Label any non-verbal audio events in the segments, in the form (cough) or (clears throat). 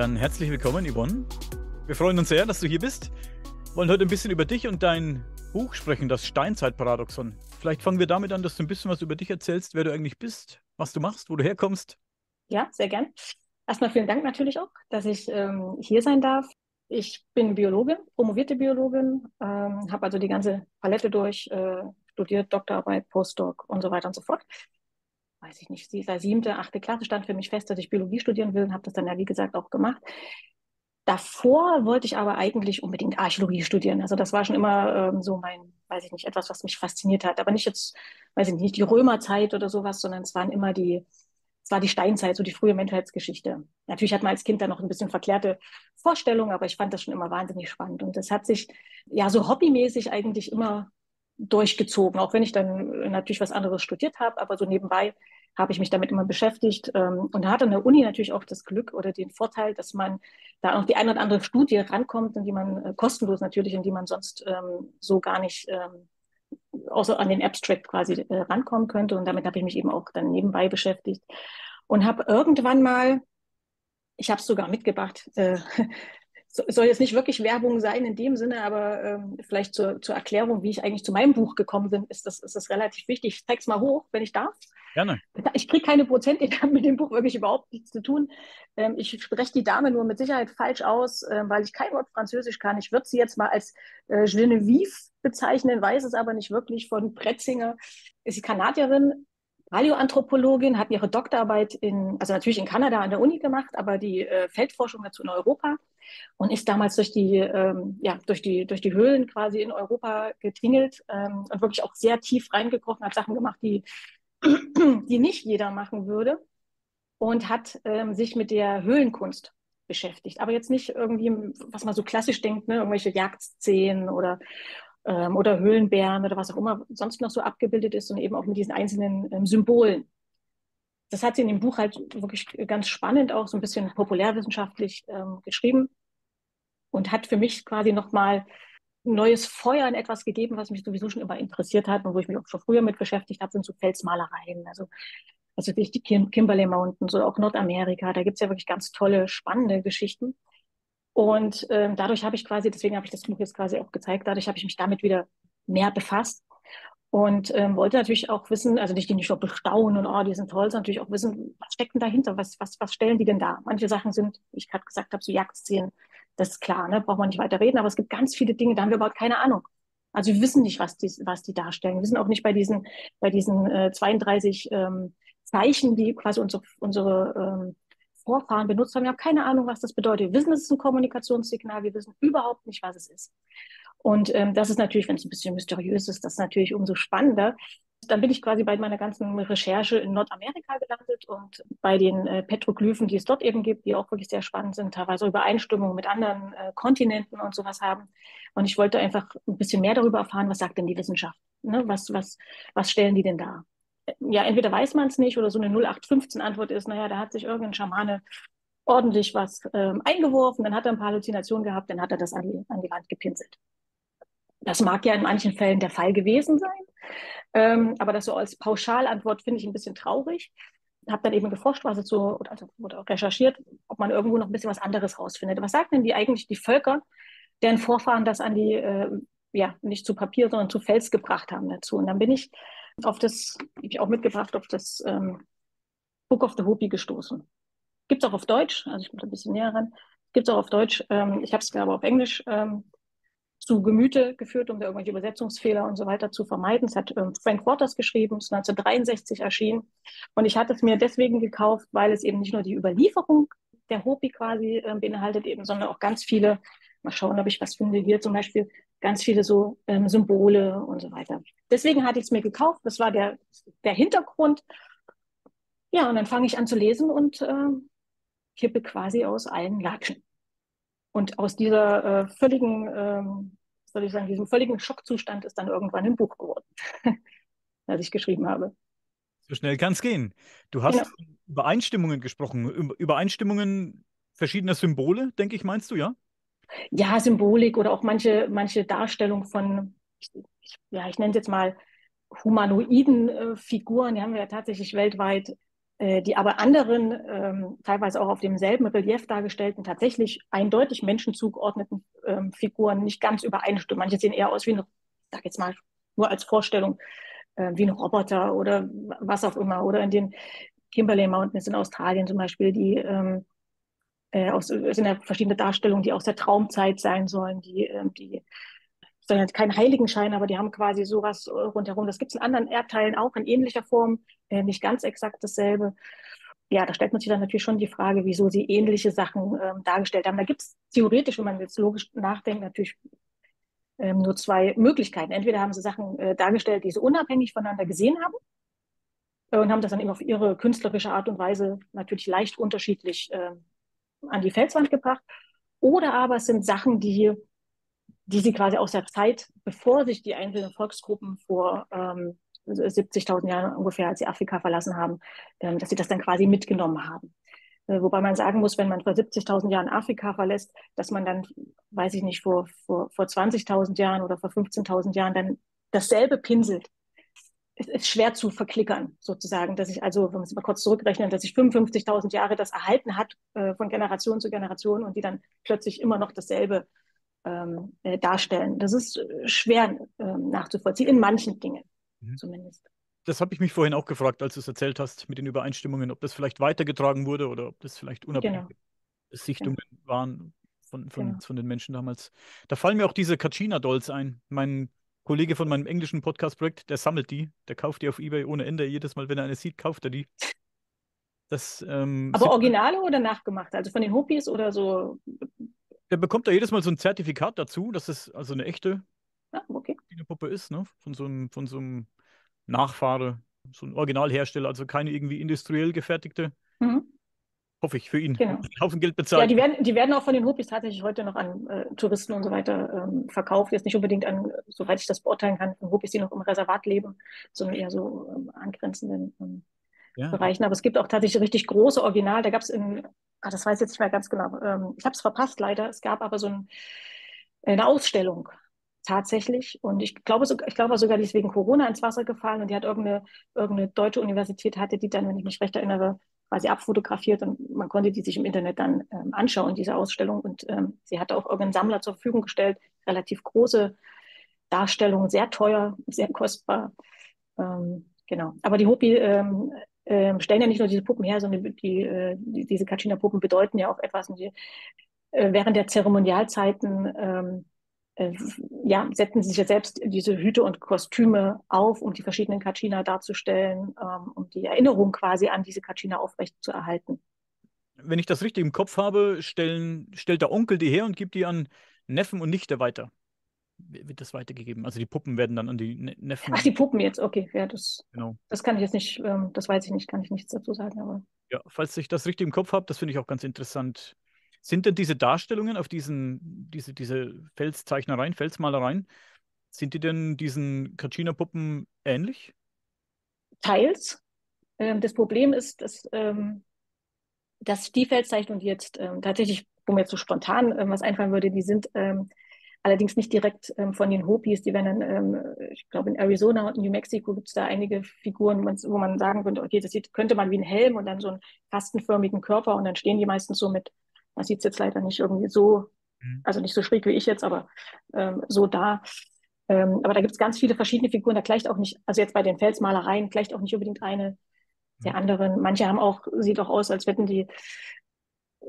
Dann herzlich willkommen, Yvonne. Wir freuen uns sehr, dass du hier bist. Wir wollen heute ein bisschen über dich und dein Buch sprechen, das Steinzeitparadoxon. Vielleicht fangen wir damit an, dass du ein bisschen was über dich erzählst, wer du eigentlich bist, was du machst, wo du herkommst. Ja, sehr gern. Erstmal vielen Dank natürlich auch, dass ich ähm, hier sein darf. Ich bin Biologin, promovierte Biologin, ähm, habe also die ganze Palette durch, äh, studiert, Doktorarbeit, Postdoc und so weiter und so fort. Weiß ich nicht, sie seit siebte, achte Klasse stand für mich fest, dass ich Biologie studieren will und habe das dann ja, wie gesagt, auch gemacht. Davor wollte ich aber eigentlich unbedingt Archäologie studieren. Also das war schon immer ähm, so mein, weiß ich nicht, etwas, was mich fasziniert hat. Aber nicht jetzt, weiß ich nicht, die Römerzeit oder sowas, sondern es waren immer die, es war die Steinzeit, so die frühe Menschheitsgeschichte. Natürlich hat man als Kind da noch ein bisschen verklärte Vorstellungen, aber ich fand das schon immer wahnsinnig spannend. Und das hat sich ja so hobbymäßig eigentlich immer durchgezogen, auch wenn ich dann natürlich was anderes studiert habe, aber so nebenbei habe ich mich damit immer beschäftigt ähm, und hatte an der Uni natürlich auch das Glück oder den Vorteil, dass man da auch die eine oder andere Studie rankommt, in die man äh, kostenlos natürlich, in die man sonst ähm, so gar nicht ähm, außer an den Abstract quasi äh, rankommen könnte. Und damit habe ich mich eben auch dann nebenbei beschäftigt und habe irgendwann mal, ich habe es sogar mitgebracht, äh, (laughs) soll jetzt nicht wirklich Werbung sein in dem Sinne, aber ähm, vielleicht zur, zur Erklärung, wie ich eigentlich zu meinem Buch gekommen bin, ist das, ist das relativ wichtig. Ich zeige es mal hoch, wenn ich darf. Gerne. Ich kriege keine Prozent, ich habe mit dem Buch wirklich überhaupt nichts zu tun. Ähm, ich spreche die Dame nur mit Sicherheit falsch aus, äh, weil ich kein Wort Französisch kann. Ich würde sie jetzt mal als äh, Genevieve bezeichnen, weiß es aber nicht wirklich von Pretzinger. Ist sie Kanadierin, Paläoanthropologin, hat ihre Doktorarbeit in, also natürlich in Kanada an der Uni gemacht, aber die äh, Feldforschung dazu in Europa und ist damals durch die, ähm, ja, durch die, durch die Höhlen quasi in Europa getingelt ähm, und wirklich auch sehr tief reingekrochen, hat Sachen gemacht, die, (clears throat) die nicht jeder machen würde und hat ähm, sich mit der Höhlenkunst beschäftigt. Aber jetzt nicht irgendwie, was man so klassisch denkt, ne, irgendwelche Jagdszenen oder ähm, oder Höhlenbären oder was auch immer sonst noch so abgebildet ist und eben auch mit diesen einzelnen ähm, Symbolen. Das hat sie in dem Buch halt wirklich ganz spannend auch so ein bisschen populärwissenschaftlich ähm, geschrieben und hat für mich quasi nochmal ein neues Feuer in etwas gegeben, was mich sowieso schon immer interessiert hat und wo ich mich auch schon früher mit beschäftigt habe, sind so Felsmalereien. Also, also die Kim Kimberley Mountains oder auch Nordamerika, da gibt es ja wirklich ganz tolle, spannende Geschichten. Und ähm, dadurch habe ich quasi, deswegen habe ich das Buch jetzt quasi auch gezeigt, dadurch habe ich mich damit wieder mehr befasst und ähm, wollte natürlich auch wissen, also nicht die nicht nur bestaunen und oh, die sind toll, sondern natürlich auch wissen, was steckt denn dahinter, was, was, was stellen die denn da? Manche Sachen sind, ich gerade gesagt habe, so Jagdszenen, das ist klar, ne? braucht man nicht weiter reden, aber es gibt ganz viele Dinge, da haben wir überhaupt keine Ahnung. Also wir wissen nicht, was die, was die darstellen. Wir wissen auch nicht bei diesen, bei diesen äh, 32 ähm, Zeichen, die quasi unsere, unsere ähm, Vorfahren benutzt haben. Wir haben keine Ahnung, was das bedeutet. Wir wissen, es ist ein Kommunikationssignal. Wir wissen überhaupt nicht, was es ist. Und ähm, das ist natürlich, wenn es ein bisschen mysteriös ist, das ist natürlich umso spannender. Dann bin ich quasi bei meiner ganzen Recherche in Nordamerika gelandet und bei den äh, Petroglyphen, die es dort eben gibt, die auch wirklich sehr spannend sind, teilweise Übereinstimmungen mit anderen äh, Kontinenten und sowas haben. Und ich wollte einfach ein bisschen mehr darüber erfahren, was sagt denn die Wissenschaft? Ne? Was, was, was stellen die denn da? ja, entweder weiß man es nicht oder so eine 0815-Antwort ist, naja, da hat sich irgendein Schamane ordentlich was ähm, eingeworfen, dann hat er ein paar Halluzinationen gehabt, dann hat er das an die, an die Wand gepinselt. Das mag ja in manchen Fällen der Fall gewesen sein, ähm, aber das so als Pauschalantwort finde ich ein bisschen traurig. Habe dann eben geforscht, was so, oder, also, oder recherchiert, ob man irgendwo noch ein bisschen was anderes rausfindet. Was sagen denn die eigentlich die Völker, deren Vorfahren das an die, äh, ja, nicht zu Papier, sondern zu Fels gebracht haben dazu? Und dann bin ich auf das, habe ich auch mitgebracht, auf das ähm, Book of the Hopi gestoßen. Gibt es auch auf Deutsch, also ich bin ein bisschen näher ran. Gibt es auch auf Deutsch. Ähm, ich habe es aber auf Englisch ähm, zu Gemüte geführt, um da irgendwelche Übersetzungsfehler und so weiter zu vermeiden. Es hat ähm, Frank Waters geschrieben, es ist 1963 erschienen. Und ich hatte es mir deswegen gekauft, weil es eben nicht nur die Überlieferung der Hopi quasi äh, beinhaltet, eben, sondern auch ganz viele, mal schauen, ob ich was finde, hier zum Beispiel ganz viele so ähm, Symbole und so weiter. Deswegen hatte ich es mir gekauft. Das war der, der Hintergrund. Ja, und dann fange ich an zu lesen und äh, kippe quasi aus allen Latschen. Und aus dieser äh, völligen, ähm, soll ich sagen, diesem völligen Schockzustand ist dann irgendwann ein Buch geworden, (laughs) das ich geschrieben habe. So schnell kann es gehen. Du hast genau. Übereinstimmungen gesprochen. Übereinstimmungen verschiedener Symbole, denke ich, meinst du, ja? ja, Symbolik oder auch manche, manche Darstellung von, ja, ich nenne es jetzt mal humanoiden äh, Figuren, die haben wir ja tatsächlich weltweit die aber anderen, ähm, teilweise auch auf demselben Relief dargestellten, tatsächlich eindeutig Menschen zugeordneten ähm, Figuren nicht ganz übereinstimmen. Manche sehen eher aus wie eine, sag jetzt mal nur als Vorstellung, äh, wie ein Roboter oder was auch immer. Oder in den Kimberley Mountains in Australien zum Beispiel, die ähm, äh, aus, sind ja verschiedene Darstellungen, die aus der Traumzeit sein sollen, die, äh, die sondern kein Heiligenschein, aber die haben quasi sowas äh, rundherum. Das gibt es in anderen Erdteilen auch in ähnlicher Form, äh, nicht ganz exakt dasselbe. Ja, da stellt man sich dann natürlich schon die Frage, wieso sie ähnliche Sachen ähm, dargestellt haben. Da gibt es theoretisch, wenn man jetzt logisch nachdenkt, natürlich ähm, nur zwei Möglichkeiten. Entweder haben sie Sachen äh, dargestellt, die sie unabhängig voneinander gesehen haben äh, und haben das dann eben auf ihre künstlerische Art und Weise natürlich leicht unterschiedlich äh, an die Felswand gebracht. Oder aber es sind Sachen, die die sie quasi aus der Zeit, bevor sich die einzelnen Volksgruppen vor ähm, 70.000 Jahren ungefähr, als sie Afrika verlassen haben, ähm, dass sie das dann quasi mitgenommen haben. Äh, wobei man sagen muss, wenn man vor 70.000 Jahren Afrika verlässt, dass man dann, weiß ich nicht, vor, vor, vor 20.000 Jahren oder vor 15.000 Jahren dann dasselbe pinselt. Es ist schwer zu verklickern, sozusagen, dass ich also, wenn man es mal kurz zurückrechnet, dass sich 55.000 Jahre das erhalten hat äh, von Generation zu Generation und die dann plötzlich immer noch dasselbe ähm, äh, darstellen. Das ist äh, schwer ähm, nachzuvollziehen, in manchen Dingen mhm. zumindest. Das habe ich mich vorhin auch gefragt, als du es erzählt hast mit den Übereinstimmungen, ob das vielleicht weitergetragen wurde oder ob das vielleicht unabhängige genau. Sichtungen genau. waren von, von, genau. von den Menschen damals. Da fallen mir auch diese Kachina-Dolls ein. Mein Kollege von meinem englischen Podcast-Projekt, der sammelt die, der kauft die auf Ebay ohne Ende. Jedes Mal, wenn er eine sieht, kauft er die. Das, ähm, Aber Originale oder nachgemacht? Also von den Hopis oder so der bekommt da jedes Mal so ein Zertifikat dazu, dass es also eine echte ah, okay. Puppe ist, ne? Von so einem, von so einem Nachfahre, so ein Originalhersteller, also keine irgendwie industriell gefertigte. Mhm. Hoffe ich für ihn. Genau. Einen Haufen Geld bezahlt. Ja, die werden, die werden auch von den Hopis tatsächlich heute noch an äh, Touristen und so weiter ähm, verkauft. Jetzt nicht unbedingt an, soweit ich das beurteilen kann, von Hopis, die noch im Reservat leben, sondern eher so ähm, angrenzenden ähm, ja. Bereichen. Aber es gibt auch tatsächlich richtig große Original. Da gab es in ah, das weiß ich jetzt nicht mehr ganz genau. Ähm, ich habe es verpasst leider. Es gab aber so ein, eine Ausstellung tatsächlich. Und ich glaube, ich glaube sogar, die ist wegen Corona ins Wasser gefallen und die hat irgendeine, irgendeine deutsche Universität hatte die dann, wenn ich mich recht erinnere, quasi abfotografiert und man konnte die sich im Internet dann ähm, anschauen, diese Ausstellung. Und ähm, sie hatte auch irgendeinen Sammler zur Verfügung gestellt, relativ große Darstellung, sehr teuer, sehr kostbar. Ähm, genau. Aber die Hopi ähm, äh, stellen ja nicht nur diese Puppen her, sondern die, äh, die diese Kachina-Puppen bedeuten ja auch etwas. Die, äh, während der Zeremonialzeiten ähm, äh, ja, setzen sich ja selbst diese Hüte und Kostüme auf, um die verschiedenen Kachina darzustellen, ähm, um die Erinnerung quasi an diese Kachina aufrecht zu erhalten. Wenn ich das richtig im Kopf habe, stellen, stellt der Onkel die her und gibt die an Neffen und Nichte weiter wird das weitergegeben? Also die Puppen werden dann an die ne-, Neffen. Ach, die Puppen jetzt, okay. Ja, das, genau. das kann ich jetzt nicht, ähm, das weiß ich nicht, kann ich nichts dazu sagen. Aber... Ja, falls ich das richtig im Kopf habe, das finde ich auch ganz interessant. Sind denn diese Darstellungen auf diesen, diese, diese Felszeichnereien, Felsmalereien, sind die denn diesen Kachina-Puppen ähnlich? Teils. Ähm, das Problem ist, dass, ähm, dass die Felszeichnungen, die jetzt ähm, tatsächlich, wo mir jetzt so spontan ähm, was einfallen würde, die sind ähm, Allerdings nicht direkt ähm, von den Hopis, die werden dann, ähm, ich glaube, in Arizona und New Mexico gibt es da einige Figuren, wo man sagen könnte, okay, das sieht, könnte man wie ein Helm und dann so einen kastenförmigen Körper und dann stehen die meistens so mit, man sieht es jetzt leider nicht irgendwie so, mhm. also nicht so schräg wie ich jetzt, aber ähm, so da. Ähm, aber da gibt es ganz viele verschiedene Figuren, da gleicht auch nicht, also jetzt bei den Felsmalereien, gleicht auch nicht unbedingt eine der mhm. anderen. Manche haben auch, sieht auch aus, als hätten die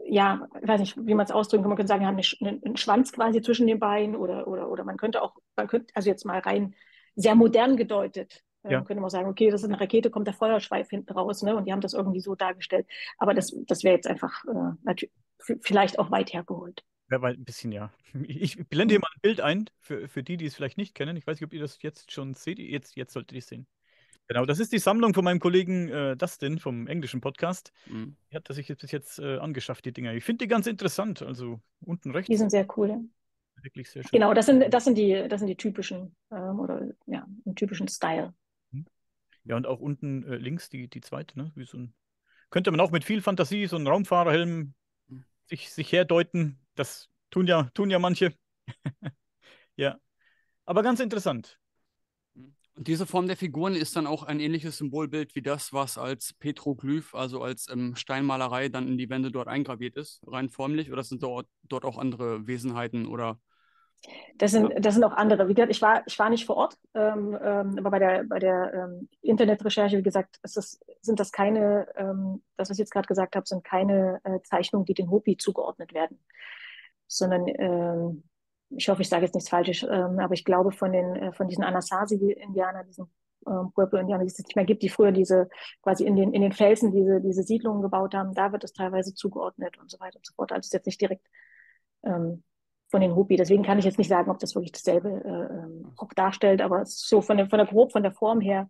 ja, ich weiß nicht, wie man es ausdrücken kann. Man könnte sagen, wir haben einen, einen, Schwanz quasi zwischen den Beinen oder, oder, oder man könnte auch, man könnte, also jetzt mal rein sehr modern gedeutet, äh, ja. könnte man sagen, okay, das ist eine Rakete, kommt der Feuerschweif hinten raus, ne? Und die haben das irgendwie so dargestellt. Aber das, das wäre jetzt einfach äh, natürlich vielleicht auch weit hergeholt. Wäre ein bisschen, ja. Ich blende hier mal ein Bild ein, für, für die, die es vielleicht nicht kennen. Ich weiß nicht, ob ihr das jetzt schon seht. Jetzt, jetzt solltet ihr es sehen. Genau, das ist die Sammlung von meinem Kollegen äh, Dustin vom englischen Podcast. Mhm. Die hat er sich jetzt bis jetzt äh, angeschafft, die Dinger. Ich finde die ganz interessant. Also unten rechts. Die sind sehr cool. Wirklich sehr schön. Genau, das sind, das sind, die, das sind die typischen ähm, oder ja, im typischen Style. Mhm. Ja, und auch unten äh, links die, die zweite, ne? Wie so ein, könnte man auch mit viel Fantasie so einen Raumfahrerhelm mhm. sich, sich herdeuten. Das tun ja, tun ja manche. (laughs) ja. Aber ganz interessant. Und diese Form der Figuren ist dann auch ein ähnliches Symbolbild wie das, was als Petroglyph, also als ähm, Steinmalerei, dann in die Wände dort eingraviert ist, rein formlich? Oder sind dort, dort auch andere Wesenheiten oder das sind, das sind auch andere. Wie gesagt, ich war, ich war nicht vor Ort, ähm, ähm, aber bei der, bei der ähm, Internetrecherche, wie gesagt, das, sind das keine, ähm, das, was ich jetzt gerade gesagt habe, sind keine äh, Zeichnungen, die den Hopi zugeordnet werden, sondern ähm, ich hoffe, ich sage jetzt nichts Falsches, ähm, aber ich glaube von den, äh, von diesen Anasazi-Indianern, diesen ähm, Pueblo-Indianern, die es nicht mehr gibt, die früher diese, quasi in den, in den Felsen diese, diese Siedlungen gebaut haben, da wird es teilweise zugeordnet und so weiter und so fort. Also es ist jetzt nicht direkt ähm, von den Hopi. Deswegen kann ich jetzt nicht sagen, ob das wirklich dasselbe äh, ähm, auch darstellt, aber so von der, von der grob, von der Form her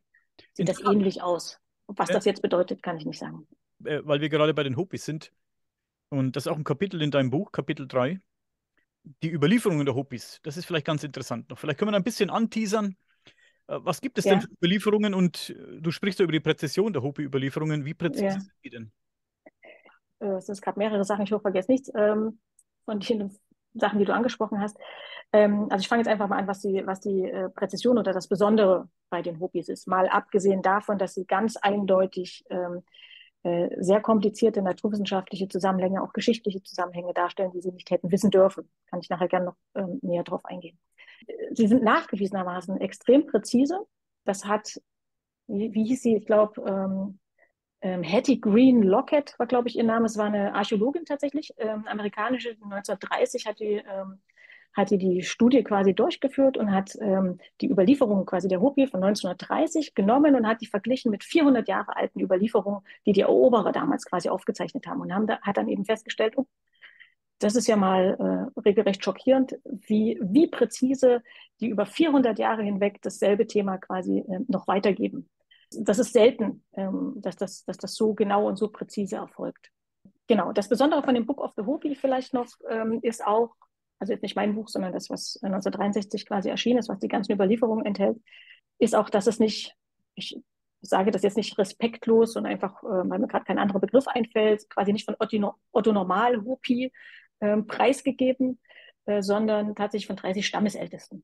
sieht das ähnlich aus. Was das jetzt bedeutet, kann ich nicht sagen. Äh, weil wir gerade bei den Hopis sind. Und das ist auch ein Kapitel in deinem Buch, Kapitel 3. Die Überlieferungen der Hopis. Das ist vielleicht ganz interessant noch. Vielleicht können wir ein bisschen anteasern. Äh, was gibt es ja. denn für Überlieferungen? Und du sprichst ja über die Präzision der Hopi-Überlieferungen. Wie präzise ja. sind die denn? Es sind gerade mehrere Sachen, ich hoffe, vergesse nichts. Ähm, von denen (laughs) Sachen, die du angesprochen hast. Ähm, also ich fange jetzt einfach mal an, was die, was die äh, Präzision oder das Besondere bei den Hopis ist. Mal abgesehen davon, dass sie ganz eindeutig ähm, äh, sehr komplizierte naturwissenschaftliche Zusammenhänge, auch geschichtliche Zusammenhänge darstellen, die sie nicht hätten wissen dürfen. Kann ich nachher gerne noch ähm, näher drauf eingehen. Sie sind nachgewiesenermaßen extrem präzise. Das hat, wie, wie hieß sie, ich glaube, ähm, ähm, Hattie Green Lockett war, glaube ich, ihr Name. Es war eine Archäologin tatsächlich, ähm, amerikanische. 1930 hat die, ähm, hat die die Studie quasi durchgeführt und hat ähm, die Überlieferungen quasi der Hopi von 1930 genommen und hat die verglichen mit 400 Jahre alten Überlieferungen, die die Eroberer damals quasi aufgezeichnet haben und haben da, hat dann eben festgestellt, oh, das ist ja mal äh, regelrecht schockierend, wie, wie präzise die über 400 Jahre hinweg dasselbe Thema quasi äh, noch weitergeben das ist selten, ähm, dass, das, dass das so genau und so präzise erfolgt. Genau, das Besondere von dem Book of the Hopi vielleicht noch ähm, ist auch, also jetzt nicht mein Buch, sondern das, was 1963 quasi erschienen ist, was die ganzen Überlieferungen enthält, ist auch, dass es nicht, ich sage das jetzt nicht respektlos und einfach, äh, weil mir gerade kein anderer Begriff einfällt, quasi nicht von Otto, Otto Normal Hopi äh, preisgegeben, äh, sondern tatsächlich von 30 Stammesältesten.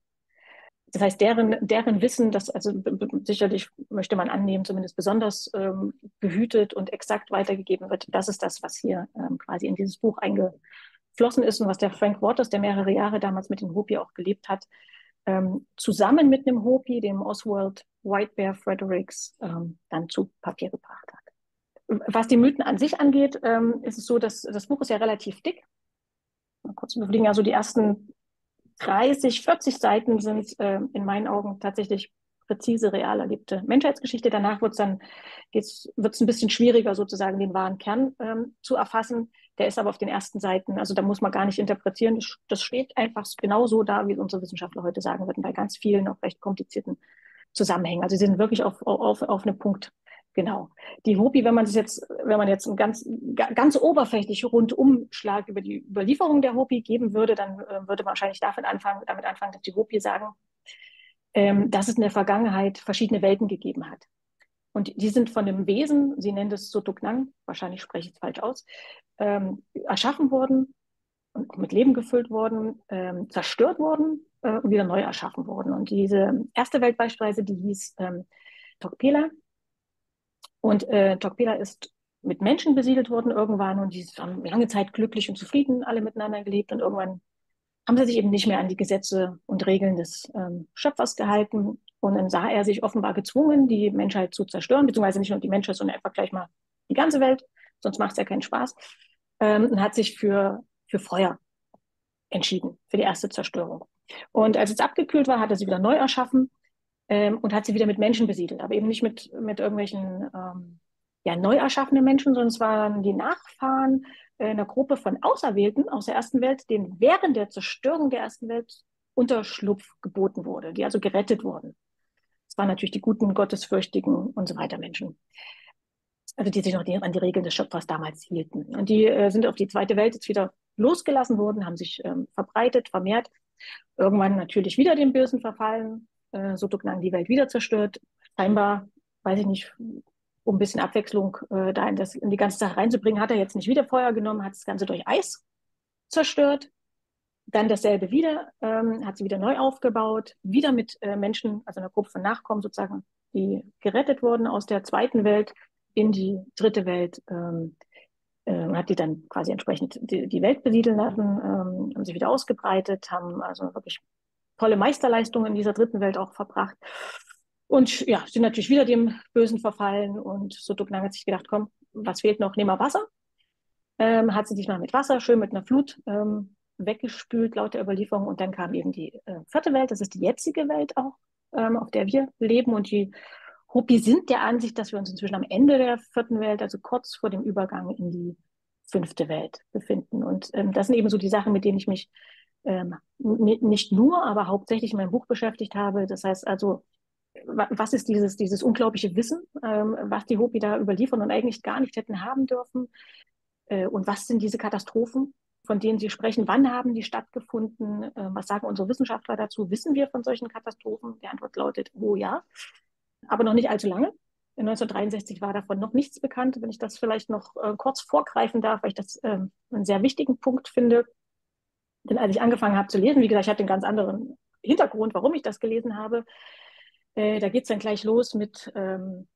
Das heißt, deren, deren Wissen, das also sicherlich möchte man annehmen, zumindest besonders ähm, behütet und exakt weitergegeben wird, das ist das, was hier ähm, quasi in dieses Buch eingeflossen ist und was der Frank Waters, der mehrere Jahre damals mit den Hopi auch gelebt hat, ähm, zusammen mit einem Hopi, dem Oswald White Bear Fredericks, ähm, dann zu Papier gebracht hat. Was die Mythen an sich angeht, ähm, ist es so, dass das Buch ist ja relativ dick. Mal kurz überlegen, also die ersten 30, 40 Seiten sind äh, in meinen Augen tatsächlich präzise, real erlebte Menschheitsgeschichte. Danach wird's dann geht's, wird's ein bisschen schwieriger, sozusagen den wahren Kern ähm, zu erfassen. Der ist aber auf den ersten Seiten, also da muss man gar nicht interpretieren. Das, steht einfach genau so da, wie unsere Wissenschaftler heute sagen würden, bei ganz vielen auch recht komplizierten Zusammenhängen. Also sie sind wirklich auf, auf, auf einen Punkt Genau. Die Hopi, wenn man es jetzt, wenn man jetzt einen ganz, ganz oberflächlich Rundumschlag über die Überlieferung der Hopi geben würde, dann äh, würde man wahrscheinlich damit anfangen, damit anfangen, dass die Hopi sagen, ähm, dass es in der Vergangenheit verschiedene Welten gegeben hat. Und die sind von dem Wesen, sie nennen das Sotuknang, wahrscheinlich spreche ich es falsch aus, ähm, erschaffen worden und mit Leben gefüllt worden, ähm, zerstört worden äh, und wieder neu erschaffen worden. Und diese erste Welt beispielsweise, die hieß ähm, Tokpela, und äh, Tokpila ist mit Menschen besiedelt worden irgendwann und die haben lange Zeit glücklich und zufrieden alle miteinander gelebt und irgendwann haben sie sich eben nicht mehr an die Gesetze und Regeln des ähm, Schöpfers gehalten. Und dann sah er sich offenbar gezwungen, die Menschheit zu zerstören, beziehungsweise nicht nur die Menschheit, sondern einfach gleich mal die ganze Welt, sonst macht es ja keinen Spaß, ähm, und hat sich für, für Feuer entschieden, für die erste Zerstörung. Und als es abgekühlt war, hat er sie wieder neu erschaffen ähm, und hat sie wieder mit Menschen besiedelt, aber eben nicht mit, mit irgendwelchen ähm, ja, neu erschaffenen Menschen, sondern es waren die Nachfahren einer Gruppe von Auserwählten aus der ersten Welt, denen während der Zerstörung der ersten Welt Unterschlupf geboten wurde, die also gerettet wurden. Es waren natürlich die guten, gottesfürchtigen und so weiter Menschen. Also die sich noch an die Regeln des Schöpfers damals hielten. Und die äh, sind auf die zweite Welt jetzt wieder losgelassen worden, haben sich ähm, verbreitet, vermehrt. Irgendwann natürlich wieder dem Bösen verfallen, äh, Sotoknang die Welt wieder zerstört. Scheinbar, weiß ich nicht, um ein bisschen Abwechslung äh, da in, das, in die ganze Sache reinzubringen, hat er jetzt nicht wieder Feuer genommen, hat das Ganze durch Eis zerstört. Dann dasselbe wieder, ähm, hat sie wieder neu aufgebaut, wieder mit äh, Menschen, also einer Gruppe von Nachkommen sozusagen, die gerettet wurden aus der zweiten Welt in die dritte Welt, ähm, äh, hat die dann quasi entsprechend die, die Welt besiedeln lassen, ähm, haben sich wieder ausgebreitet, haben also wirklich tolle Meisterleistungen in dieser dritten Welt auch verbracht. Und ja, sind natürlich wieder dem Bösen verfallen und Sodoknang hat sich gedacht, komm, was fehlt noch? Nehmen wir Wasser. Ähm, hat sie sich mal mit Wasser, schön mit einer Flut ähm, weggespült, laut der Überlieferung. Und dann kam eben die äh, vierte Welt, das ist die jetzige Welt auch, ähm, auf der wir leben. Und die Hopi sind der Ansicht, dass wir uns inzwischen am Ende der vierten Welt, also kurz vor dem Übergang in die fünfte Welt befinden. Und ähm, das sind eben so die Sachen, mit denen ich mich ähm, nicht nur, aber hauptsächlich in meinem Buch beschäftigt habe. Das heißt also, was ist dieses, dieses unglaubliche Wissen, ähm, was die Hopi da überliefern und eigentlich gar nicht hätten haben dürfen? Äh, und was sind diese Katastrophen, von denen Sie sprechen? Wann haben die stattgefunden? Äh, was sagen unsere Wissenschaftler dazu? Wissen wir von solchen Katastrophen? Die Antwort lautet, oh ja, aber noch nicht allzu lange. 1963 war davon noch nichts bekannt. Wenn ich das vielleicht noch äh, kurz vorgreifen darf, weil ich das äh, einen sehr wichtigen Punkt finde. Denn als ich angefangen habe zu lesen, wie gesagt, ich hatte einen ganz anderen Hintergrund, warum ich das gelesen habe. Äh, da geht es dann gleich los mit, ähm,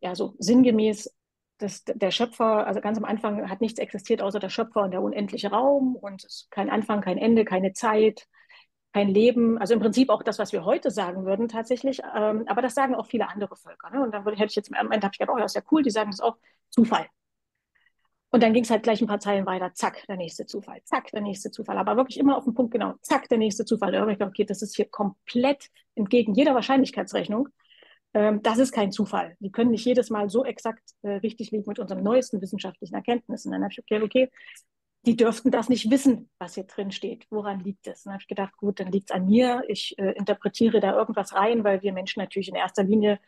ja, so sinngemäß, dass der Schöpfer, also ganz am Anfang hat nichts existiert außer der Schöpfer und der unendliche Raum und kein Anfang, kein Ende, keine Zeit, kein Leben. Also im Prinzip auch das, was wir heute sagen würden tatsächlich. Ähm, aber das sagen auch viele andere Völker. Ne? Und dann hätte ich jetzt am Ende habe ich gedacht, oh, das ist ja cool, die sagen das auch Zufall. Und dann ging es halt gleich ein paar Zeilen weiter, zack, der nächste Zufall, zack, der nächste Zufall. Aber wirklich immer auf den Punkt genau, zack, der nächste Zufall. Da habe ich gedacht, okay, das ist hier komplett entgegen jeder Wahrscheinlichkeitsrechnung. Ähm, das ist kein Zufall. Die können nicht jedes Mal so exakt äh, richtig liegen mit unseren neuesten wissenschaftlichen Erkenntnissen. Dann habe ich okay, okay, die dürften das nicht wissen, was hier drin steht. Woran liegt es? Dann habe ich gedacht, gut, dann liegt es an mir. Ich äh, interpretiere da irgendwas rein, weil wir Menschen natürlich in erster Linie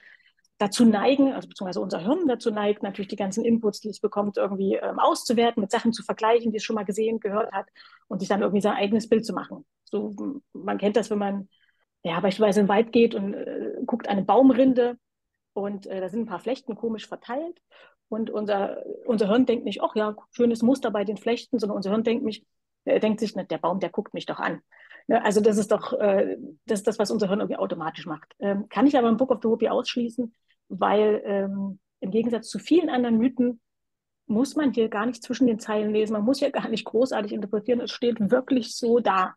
dazu neigen, also beziehungsweise unser Hirn dazu neigt, natürlich die ganzen Inputs, die es bekommt, irgendwie ähm, auszuwerten, mit Sachen zu vergleichen, die es schon mal gesehen, gehört hat und sich dann irgendwie sein eigenes Bild zu machen. So, man kennt das, wenn man ja beispielsweise in den Wald geht und äh, guckt eine Baumrinde und äh, da sind ein paar Flechten komisch verteilt und unser, unser Hirn denkt nicht, ach ja, schönes Muster bei den Flechten, sondern unser Hirn denkt mich, er denkt sich, der Baum, der guckt mich doch an. Ne, also das ist doch äh, das, ist das, was unser Hirn irgendwie automatisch macht. Ähm, kann ich aber im Book of the Hopi ausschließen, weil ähm, im Gegensatz zu vielen anderen Mythen muss man hier gar nicht zwischen den Zeilen lesen, man muss hier gar nicht großartig interpretieren, es steht wirklich so da.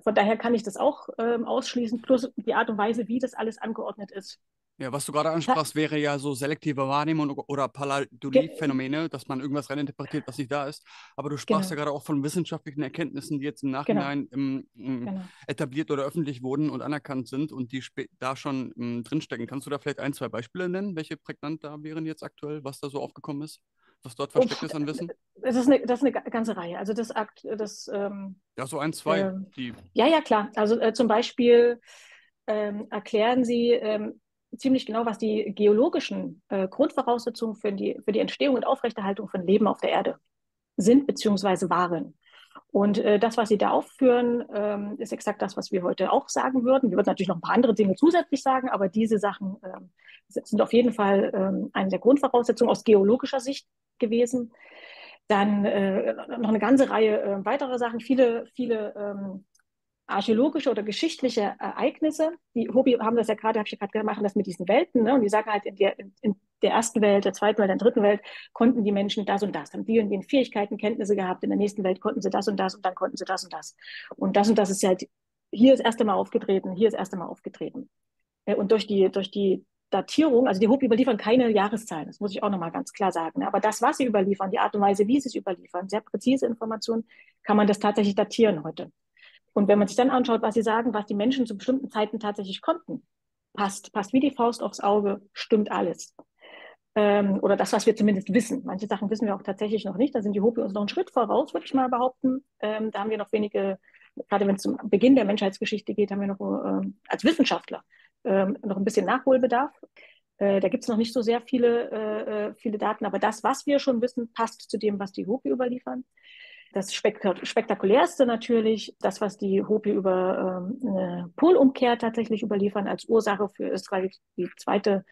Von daher kann ich das auch ähm, ausschließen, plus die Art und Weise, wie das alles angeordnet ist. Ja, was du gerade ansprachst, wäre ja so selektive Wahrnehmung oder Pareidolie-Phänomene, dass man irgendwas reininterpretiert, was nicht da ist. Aber du sprachst genau. ja gerade auch von wissenschaftlichen Erkenntnissen, die jetzt im genau. Nachhinein genau. im, im genau. etabliert oder öffentlich wurden und anerkannt sind und die da schon im, drinstecken. Kannst du da vielleicht ein, zwei Beispiele nennen, welche prägnant da wären jetzt aktuell, was da so aufgekommen ist? was dort versteckt ist an Wissen? Das ist eine, das ist eine ganze Reihe. Also das Akt, das ähm, Ja, so ein, zwei. Ähm, die ja, ja, klar. Also äh, zum Beispiel ähm, erklären sie, ähm, ziemlich genau, was die geologischen äh, Grundvoraussetzungen für die, für die Entstehung und Aufrechterhaltung von Leben auf der Erde sind bzw. waren. Und äh, das, was Sie da aufführen, ähm, ist exakt das, was wir heute auch sagen würden. Wir würden natürlich noch ein paar andere Dinge zusätzlich sagen, aber diese Sachen ähm, sind auf jeden Fall ähm, eine der Grundvoraussetzungen aus geologischer Sicht gewesen. Dann äh, noch eine ganze Reihe äh, weiterer Sachen, viele, viele ähm, archäologische oder geschichtliche Ereignisse. Die Hobby haben das ja gerade, habe ich ja gerade gemacht, das mit diesen Welten. Ne? Und die sagen halt, in der, in der ersten Welt, der zweiten Welt, der dritten Welt konnten die Menschen das und das, haben die und die Fähigkeiten, Kenntnisse gehabt. In der nächsten Welt konnten sie das und das und dann konnten sie das und das. Und das und das ist halt hier das erste Mal aufgetreten, hier das erste Mal aufgetreten. Äh, und durch die, durch die Datierung, also die Hobby überliefern keine Jahreszahlen, das muss ich auch nochmal ganz klar sagen. Aber das, was sie überliefern, die Art und Weise, wie sie es überliefern, sehr präzise Informationen, kann man das tatsächlich datieren heute. Und wenn man sich dann anschaut, was sie sagen, was die Menschen zu bestimmten Zeiten tatsächlich konnten, passt, passt wie die Faust aufs Auge, stimmt alles. Ähm, oder das, was wir zumindest wissen. Manche Sachen wissen wir auch tatsächlich noch nicht. Da sind die Hopi uns noch einen Schritt voraus, würde ich mal behaupten. Ähm, da haben wir noch wenige, gerade wenn es zum Beginn der Menschheitsgeschichte geht, haben wir noch äh, als Wissenschaftler äh, noch ein bisschen Nachholbedarf. Äh, da gibt es noch nicht so sehr viele, äh, äh, viele Daten, aber das, was wir schon wissen, passt zu dem, was die Hopi überliefern. Das Spektakulärste natürlich, das, was die Hopi über ähm, eine Polumkehr tatsächlich überliefern, als Ursache für Österreich die zweite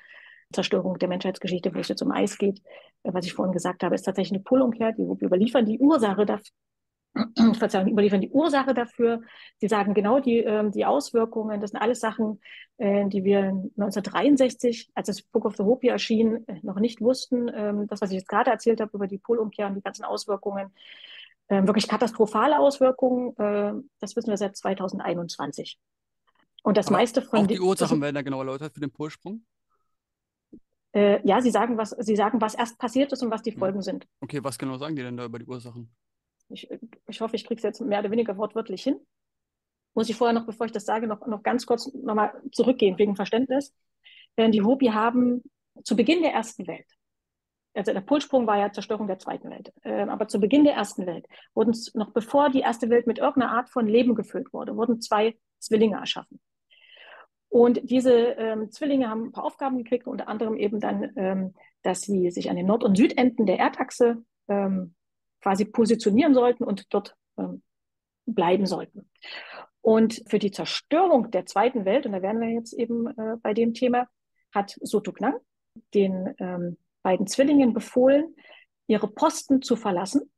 Zerstörung der Menschheitsgeschichte, wo es jetzt um Eis geht, äh, was ich vorhin gesagt habe, ist tatsächlich eine Polumkehr. Die Hopi überliefern die Ursache (clears throat) Verzeihung, überliefern die Ursache dafür. Sie sagen genau die, äh, die Auswirkungen. Das sind alles Sachen, äh, die wir 1963, als das Book of the Hopi erschien, äh, noch nicht wussten. Ähm, das, was ich jetzt gerade erzählt habe über die Polumkehr und die ganzen Auswirkungen, wirklich katastrophale Auswirkungen, äh, das wissen wir seit 2021. Und das Aber meiste von auch die Ursachen werden da genau erläutert für den Polsprung? Äh, ja, sie sagen, was, sie sagen, was erst passiert ist und was die hm. Folgen sind. Okay, was genau sagen die denn da über die Ursachen? Ich, ich hoffe, ich kriege es jetzt mehr oder weniger wortwörtlich hin. Muss ich vorher noch, bevor ich das sage, noch, noch ganz kurz nochmal zurückgehen wegen Verständnis. Denn die Hopi haben zu Beginn der Ersten Welt, also der Polsprung war ja Zerstörung der Zweiten Welt, äh, aber zu Beginn der Ersten Welt wurden noch bevor die Erste Welt mit irgendeiner Art von Leben gefüllt wurde, wurden zwei Zwillinge erschaffen. Und diese ähm, Zwillinge haben ein paar Aufgaben gekriegt, unter anderem eben dann, ähm, dass sie sich an den Nord- und Südenden der Erdachse ähm, quasi positionieren sollten und dort ähm, bleiben sollten. Und für die Zerstörung der zweiten Welt, und da wären wir jetzt eben äh, bei dem Thema, hat Sotuknang den ähm, beiden Zwillingen befohlen, ihre Posten zu verlassen.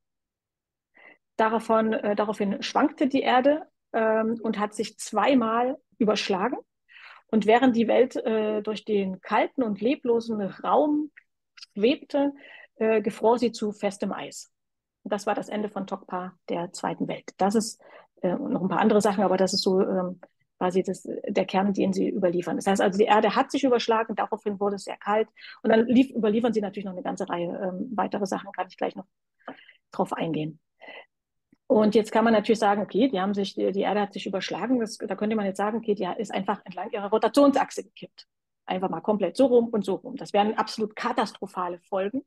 Daraufhin, äh, daraufhin schwankte die Erde ähm, und hat sich zweimal überschlagen. Und während die Welt äh, durch den kalten und leblosen Raum schwebte, äh, gefror sie zu festem Eis. Das war das Ende von Tokpa der Zweiten Welt. Das ist äh, noch ein paar andere Sachen, aber das ist so ähm, quasi das, der Kern, den sie überliefern. Das heißt also, die Erde hat sich überschlagen, daraufhin wurde es sehr kalt. Und dann lief, überliefern sie natürlich noch eine ganze Reihe ähm, weitere Sachen, kann ich gleich noch drauf eingehen. Und jetzt kann man natürlich sagen, okay, die haben sich, die, Erde hat sich überschlagen. Das, da könnte man jetzt sagen, okay, die ist einfach entlang ihrer Rotationsachse gekippt. Einfach mal komplett so rum und so rum. Das wären absolut katastrophale Folgen.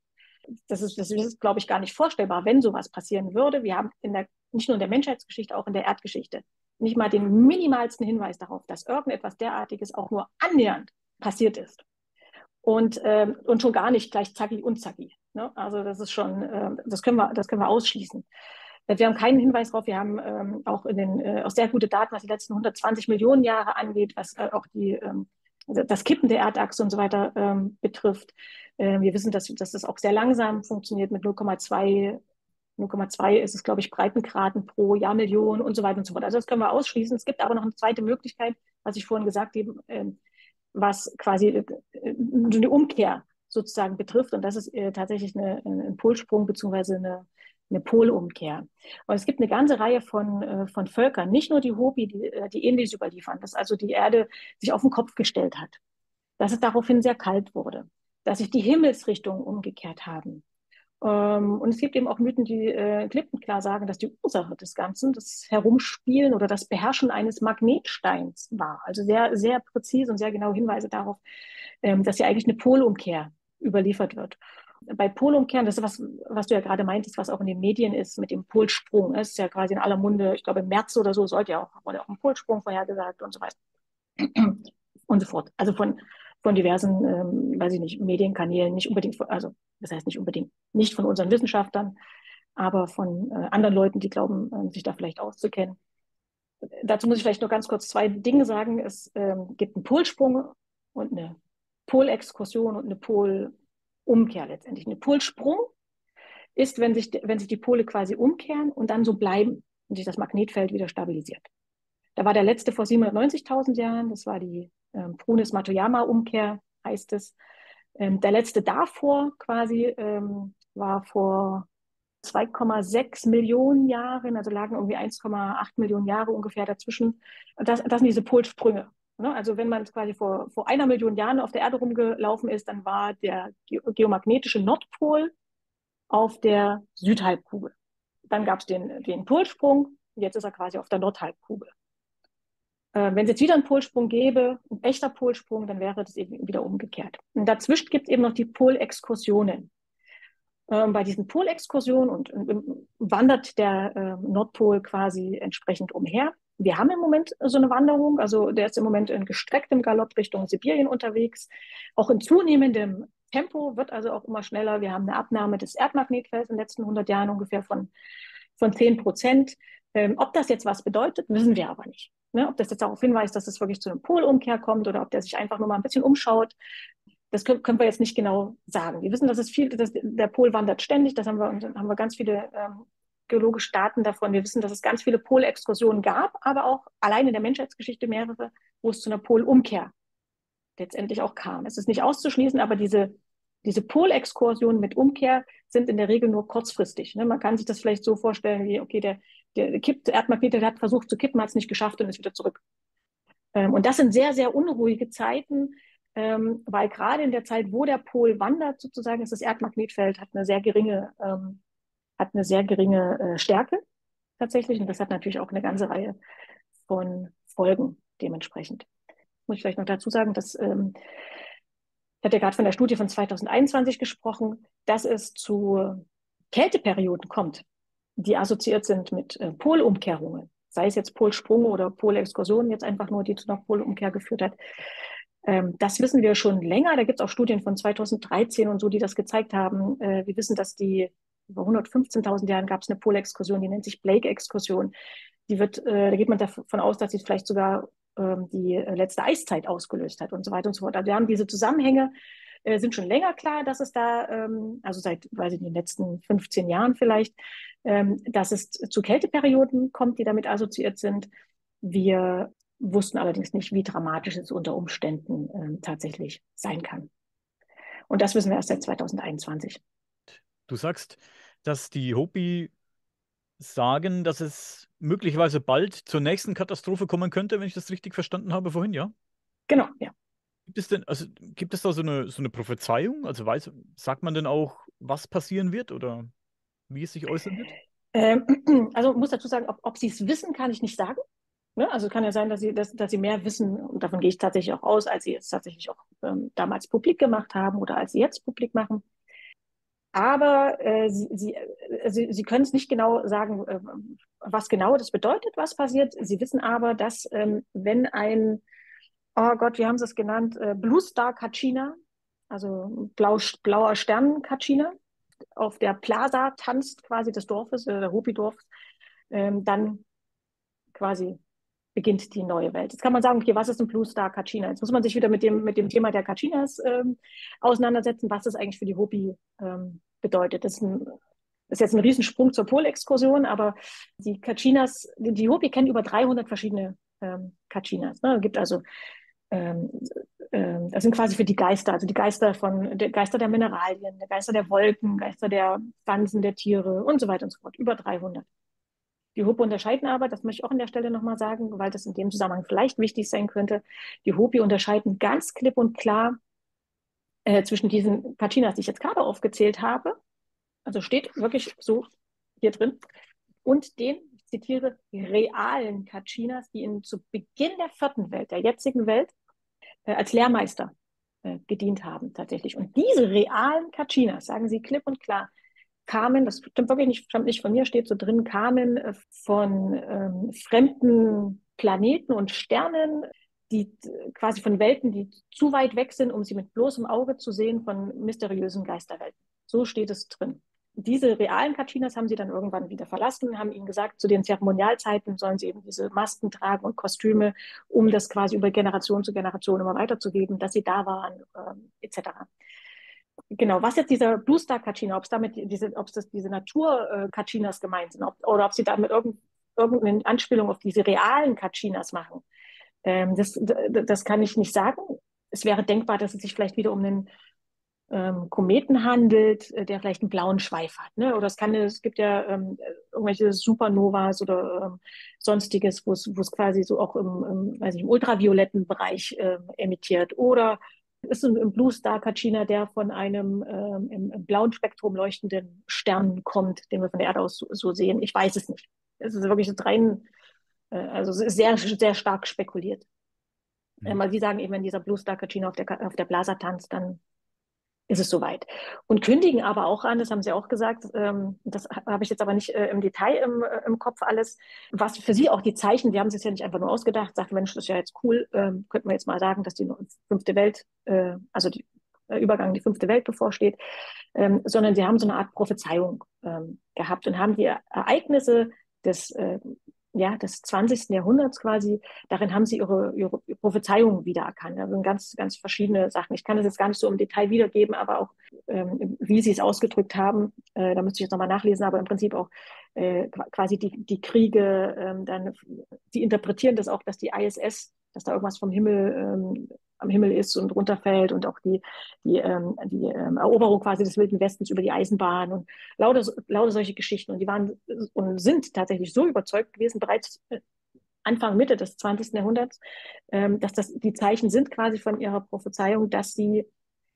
Das ist, das ist, glaube ich, gar nicht vorstellbar, wenn sowas passieren würde. Wir haben in der, nicht nur in der Menschheitsgeschichte, auch in der Erdgeschichte nicht mal den minimalsten Hinweis darauf, dass irgendetwas derartiges auch nur annähernd passiert ist. Und, ähm, und schon gar nicht gleich zacki und zacki. Ne? Also das ist schon, äh, das können wir, das können wir ausschließen. Wir haben keinen Hinweis darauf. Wir haben ähm, auch, in den, äh, auch sehr gute Daten, was die letzten 120 Millionen Jahre angeht, was äh, auch die, ähm, das Kippen der Erdachse und so weiter ähm, betrifft. Äh, wir wissen, dass, dass das auch sehr langsam funktioniert mit 0,2 0,2 ist es, glaube ich, Breitengraden pro Jahrmillion und so weiter und so fort. Also das können wir ausschließen. Es gibt aber noch eine zweite Möglichkeit, was ich vorhin gesagt habe, äh, was quasi äh, eine Umkehr sozusagen betrifft. Und das ist äh, tatsächlich eine, ein Polsprung beziehungsweise eine, eine Polumkehr. Und es gibt eine ganze Reihe von, äh, von Völkern, nicht nur die Hopi, die, äh, die ähnliches überliefern, dass also die Erde sich auf den Kopf gestellt hat, dass es daraufhin sehr kalt wurde, dass sich die Himmelsrichtungen umgekehrt haben. Ähm, und es gibt eben auch Mythen, die äh, klipp und klar sagen, dass die Ursache des Ganzen das Herumspielen oder das Beherrschen eines Magnetsteins war. Also sehr, sehr präzise und sehr genaue Hinweise darauf, ähm, dass hier eigentlich eine Polumkehr überliefert wird bei Polumkehren, das ist was, was du ja gerade meintest, was auch in den Medien ist mit dem Polsprung. Es ist ja quasi in aller Munde, ich glaube im März oder so sollte ja auch, wurde auch ein Polsprung vorhergesagt und so weiter. Und so fort. Also von, von diversen, ähm, weiß ich nicht, Medienkanälen, nicht unbedingt, also das heißt nicht unbedingt, nicht von unseren Wissenschaftlern, aber von äh, anderen Leuten, die glauben, äh, sich da vielleicht auszukennen. Dazu muss ich vielleicht nur ganz kurz zwei Dinge sagen. Es ähm, gibt einen Polsprung und eine Polexkursion und eine Pol Umkehr letztendlich. Eine Polsprung ist, wenn sich, wenn sich die Pole quasi umkehren und dann so bleiben und sich das Magnetfeld wieder stabilisiert. Da war der letzte vor 790.000 Jahren, das war die ähm, Prunes-Matoyama-Umkehr, heißt es. Ähm, der letzte davor quasi ähm, war vor 2,6 Millionen Jahren, also lagen irgendwie 1,8 Millionen Jahre ungefähr dazwischen. Das, das sind diese Polsprünge. Ne? Also wenn man quasi vor, vor einer Million Jahren auf der Erde rumgelaufen ist, dann war der geomagnetische Nordpol auf der Südhalbkugel. Dann gab es den, den Polsprung, jetzt ist er quasi auf der Nordhalbkugel. Äh, wenn es jetzt wieder einen Polsprung gäbe, ein echter Polsprung, dann wäre das eben wieder umgekehrt. Und dazwischen gibt es eben noch die Polexkursionen. Ähm, bei diesen Polexkursionen und, und, wandert der äh, Nordpol quasi entsprechend umher. Wir haben im Moment so eine Wanderung, also der ist im Moment in gestrecktem Galopp Richtung Sibirien unterwegs. Auch in zunehmendem Tempo wird also auch immer schneller. Wir haben eine Abnahme des Erdmagnetfelds in den letzten 100 Jahren ungefähr von, von 10 Prozent. Ähm, ob das jetzt was bedeutet, wissen wir aber nicht. Ne? Ob das jetzt darauf hinweist, dass es wirklich zu einem Polumkehr kommt oder ob der sich einfach nur mal ein bisschen umschaut, das können, wir jetzt nicht genau sagen. Wir wissen, dass es viel, dass der Pol wandert ständig. Das haben wir, haben wir ganz viele ähm, geologische Daten davon. Wir wissen, dass es ganz viele Polexkursionen gab, aber auch allein in der Menschheitsgeschichte mehrere, wo es zu einer Polumkehr letztendlich auch kam. Es ist nicht auszuschließen, aber diese, diese Polexkursionen mit Umkehr sind in der Regel nur kurzfristig. Ne? Man kann sich das vielleicht so vorstellen, wie, okay, der, der kippt, Erdmagnet der hat versucht zu kippen, hat es nicht geschafft und ist wieder zurück. Ähm, und das sind sehr, sehr unruhige Zeiten, ähm, weil gerade in der Zeit, wo der Pol wandert, sozusagen, ist das Erdmagnetfeld hat eine sehr geringe, ähm, hat eine sehr geringe äh, Stärke tatsächlich. Und das hat natürlich auch eine ganze Reihe von Folgen dementsprechend. Muss ich vielleicht noch dazu sagen, dass ähm, ich hatte gerade von der Studie von 2021 gesprochen, dass es zu Kälteperioden kommt, die assoziiert sind mit äh, Polumkehrungen, sei es jetzt Polsprung oder Polexkursion, jetzt einfach nur, die zu einer Polumkehr geführt hat. Ähm, das wissen wir schon länger. Da gibt es auch Studien von 2013 und so, die das gezeigt haben. Äh, wir wissen, dass die über 115.000 Jahren gab es eine Polexkursion, die nennt sich Blake-Exkursion. Die wird, äh, da geht man davon aus, dass sie vielleicht sogar ähm, die letzte Eiszeit ausgelöst hat und so weiter und so fort. Also wir haben diese Zusammenhänge, äh, sind schon länger klar, dass es da, ähm, also seit, weiß ich, in den letzten 15 Jahren vielleicht, ähm, dass es zu Kälteperioden kommt, die damit assoziiert sind. Wir wussten allerdings nicht, wie dramatisch es unter Umständen ähm, tatsächlich sein kann. Und das wissen wir erst seit 2021. Du sagst, dass die Hopi sagen, dass es möglicherweise bald zur nächsten Katastrophe kommen könnte, wenn ich das richtig verstanden habe vorhin, ja? Genau, ja. Gibt es denn, also gibt es da so eine, so eine Prophezeiung? Also weiß, sagt man denn auch, was passieren wird oder wie es sich äußern wird? Ähm, (clears throat) also muss dazu sagen, ob, ob sie es wissen, kann ich nicht sagen. Ne? Also kann ja sein, dass sie, dass, dass sie mehr wissen, und davon gehe ich tatsächlich auch aus, als sie es tatsächlich auch ähm, damals publik gemacht haben oder als sie jetzt publik machen. Aber äh, sie, sie, äh, sie, sie können es nicht genau sagen, äh, was genau das bedeutet, was passiert. Sie wissen aber, dass ähm, wenn ein, oh Gott, wie haben sie es genannt, äh, Blue Star Kachina, also blau, blauer Stern Kachina, auf der Plaza tanzt quasi des Dorfes, äh, der Hopi-Dorfs, ähm, dann quasi beginnt die neue Welt. Jetzt kann man sagen, okay, was ist ein Blue Star Kachina? Jetzt muss man sich wieder mit dem, mit dem Thema der Kachinas ähm, auseinandersetzen, was das eigentlich für die Hopi ähm, bedeutet. Das ist, ein, das ist jetzt ein Riesensprung zur Polexkursion, aber die Kachinas, die, die Hopi kennen über 300 verschiedene ähm, Kachinas. Ne? Es gibt also das sind quasi für die Geister, also die Geister von der Geister der Mineralien, der Geister der Wolken, Geister der Pflanzen, der Tiere und so weiter und so fort. Über 300. Die Hopi unterscheiden aber, das möchte ich auch an der Stelle nochmal sagen, weil das in dem Zusammenhang vielleicht wichtig sein könnte, die Hopi unterscheiden ganz klipp und klar äh, zwischen diesen Kachinas, die ich jetzt gerade aufgezählt habe, also steht wirklich so hier drin, und den, ich zitiere, realen Kachinas, die in, zu Beginn der vierten Welt, der jetzigen Welt, äh, als Lehrmeister äh, gedient haben tatsächlich. Und diese realen Kachinas, sagen sie klipp und klar, kamen, das stimmt wirklich nicht, stammt nicht von mir, steht so drin, kamen äh, von ähm, fremden Planeten und Sternen, die quasi von Welten, die zu weit weg sind, um sie mit bloßem Auge zu sehen, von mysteriösen Geisterwelten. So steht es drin. Diese realen Kachinas haben sie dann irgendwann wieder verlassen, haben ihnen gesagt, zu den Zeremonialzeiten sollen sie eben diese Masken tragen und Kostüme, um das quasi über Generation zu Generation immer weiterzugeben, dass sie da waren, ähm, etc genau, was jetzt dieser Blue Star Kachina, ob es damit diese, ob das diese Natur-Kachinas äh, gemeint sind, ob, oder ob sie damit irgend, irgendeine Anspielung auf diese realen Kachinas machen, ähm, das, das kann ich nicht sagen. Es wäre denkbar, dass es sich vielleicht wieder um einen ähm, Kometen handelt, äh, der vielleicht einen blauen Schweif hat. Ne? Oder es kann, es gibt ja ähm, irgendwelche Supernovas oder ähm, sonstiges, wo es quasi so auch im, im, weiß ich, im ultravioletten Bereich ähm, emittiert. Oder ist ein Blue Star Kachina, der von einem ähm, im, im, blauen Spektrum leuchtenden Stern kommt, den wir von der Erde aus so, so sehen. Ich weiß es nicht. Es ist wirklich rein, äh, also sehr, sehr stark spekuliert. Mhm. Äh, weil sie sagen eben, wenn dieser Blue Star Kachina auf der, auf der Blasa tanzt, dann ist es soweit. Und kündigen aber auch an, das haben Sie auch gesagt, ähm, das habe ich jetzt aber nicht äh, im Detail im, äh, im Kopf alles, was für Sie auch die Zeichen, wir haben es jetzt ja nicht einfach nur ausgedacht, sagt, Mensch, das ist ja jetzt cool, ähm, könnten wir jetzt mal sagen, dass die fünfte Welt, äh, also die äh, Übergang in die fünfte Welt bevorsteht, ähm, sondern Sie haben so eine Art Prophezeiung ähm, gehabt und haben die Ereignisse des äh, ja, des 20. Jahrhunderts quasi, darin haben sie ihre, ihre Prophezeiungen wiedererkannt. Also ganz, ganz verschiedene Sachen. Ich kann das jetzt gar nicht so im Detail wiedergeben, aber auch, ähm, wie sie es ausgedrückt haben, äh, da müsste ich jetzt nochmal nachlesen, aber im Prinzip auch äh, quasi die, die Kriege, ähm, dann, die interpretieren das auch, dass die ISS, dass da irgendwas vom Himmel ähm, am Himmel ist und runterfällt und auch die, die, ähm, die ähm, Eroberung quasi des Wilden Westens über die Eisenbahn und lauter, lauter solche Geschichten. Und die waren und sind tatsächlich so überzeugt gewesen, bereits äh, Anfang, Mitte des 20. Jahrhunderts, ähm, dass das die Zeichen sind quasi von ihrer Prophezeiung, dass sie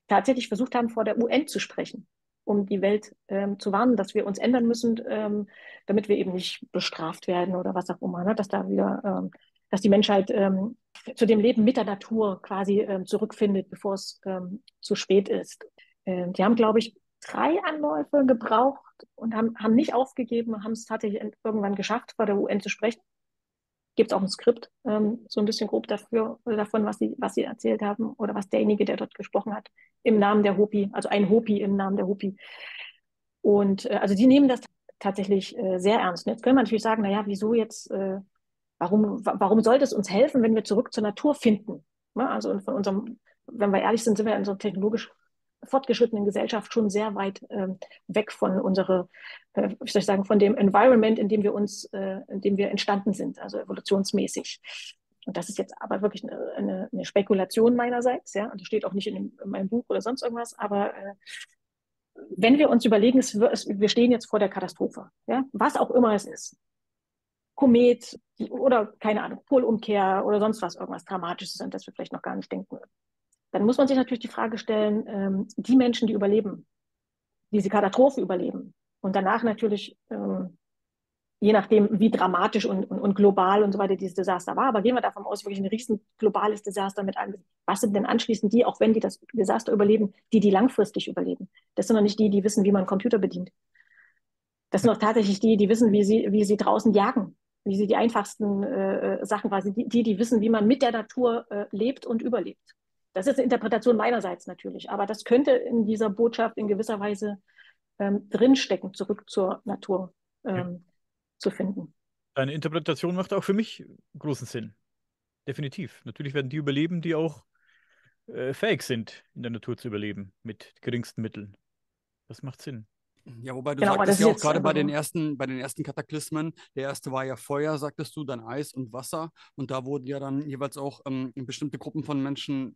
tatsächlich versucht haben, vor der UN zu sprechen, um die Welt ähm, zu warnen, dass wir uns ändern müssen, ähm, damit wir eben nicht bestraft werden oder was auch immer, ne? dass da wieder, ähm, dass die Menschheit ähm, zu dem Leben mit der Natur quasi ähm, zurückfindet, bevor es ähm, zu spät ist. Ähm, die haben, glaube ich, drei Anläufe gebraucht und haben, haben nicht aufgegeben, haben es tatsächlich irgendwann geschafft, vor der UN zu sprechen. Gibt es auch ein Skript, ähm, so ein bisschen grob dafür oder davon, was sie, was sie erzählt haben oder was derjenige, der dort gesprochen hat, im Namen der Hopi, also ein Hopi im Namen der Hopi. Und äh, also die nehmen das tatsächlich äh, sehr ernst. Jetzt können wir natürlich sagen, naja, wieso jetzt äh, Warum, warum sollte es uns helfen, wenn wir zurück zur Natur finden? Ja, also von unserem, wenn wir ehrlich sind, sind wir in unserer technologisch fortgeschrittenen Gesellschaft schon sehr weit ähm, weg von unserer, äh, wie soll ich sagen, von dem Environment, in dem wir uns, äh, in dem wir entstanden sind, also evolutionsmäßig. Und das ist jetzt aber wirklich eine, eine, Spekulation meinerseits, ja, und das steht auch nicht in, in, meinem Buch oder sonst irgendwas, aber äh, wenn wir uns überlegen, es, wir stehen jetzt vor der Katastrophe, ja, was auch immer es ist, Komet oder keine Ahnung, Polumkehr oder sonst was, irgendwas Dramatisches, an das wir vielleicht noch gar nicht denken würden. Dann muss man sich natürlich die Frage stellen, ähm, die Menschen, die überleben, diese Katastrophe überleben und danach natürlich, ähm, je nachdem, wie dramatisch und, und, und, global und so weiter dieses Desaster war, aber gehen wir davon aus, wirklich ein riesen globales Desaster mit an. Was sind denn anschließend die, auch wenn die das Desaster überleben, die, die langfristig überleben? Das sind doch nicht die, die wissen, wie man einen Computer bedient. Das sind doch tatsächlich die, die wissen, wie sie, wie sie draußen jagen wie sie die einfachsten äh, äh, Sachen quasi, die, die wissen, wie man mit der Natur äh, lebt und überlebt. Das ist eine Interpretation meinerseits natürlich, aber das könnte in dieser Botschaft in gewisser Weise ähm, drinstecken, zurück zur Natur ähm, ja. zu finden. Deine Interpretation macht auch für mich großen Sinn. Definitiv. Natürlich werden die überleben, die auch äh, fähig sind, in der Natur zu überleben, mit geringsten Mitteln. Das macht Sinn. Ja, wobei du genau, sagtest ja auch gerade bei den ersten, bei den ersten Kataklysmen, der erste war ja Feuer, sagtest du, dann Eis und Wasser. Und da wurden ja dann jeweils auch ähm, bestimmte Gruppen von Menschen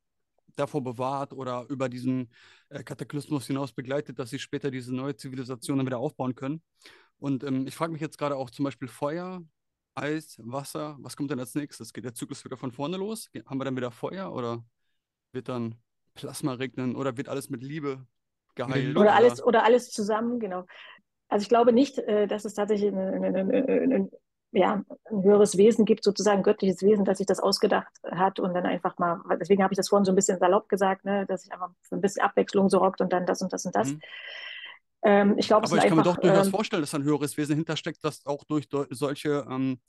davor bewahrt oder über diesen äh, Kataklysmus hinaus begleitet, dass sie später diese neue Zivilisation dann wieder aufbauen können. Und ähm, ich frage mich jetzt gerade auch zum Beispiel Feuer, Eis, Wasser, was kommt denn als nächstes? Geht der Zyklus wieder von vorne los? Haben wir dann wieder Feuer oder wird dann Plasma regnen oder wird alles mit Liebe geheilt. Oder, oder, alles, oder alles zusammen, genau. Also ich glaube nicht, äh, dass es tatsächlich ein, ein, ein, ja, ein höheres Wesen gibt, sozusagen ein göttliches Wesen, das sich das ausgedacht hat und dann einfach mal, deswegen habe ich das vorhin so ein bisschen salopp gesagt, ne, dass sich einfach ein bisschen Abwechslung sorgt und dann das und das und das. Mhm. Ähm, ich glaube, Aber ich kann einfach, mir doch durchaus ähm, vorstellen, dass ein höheres Wesen hintersteckt, das auch durch solche, ähm,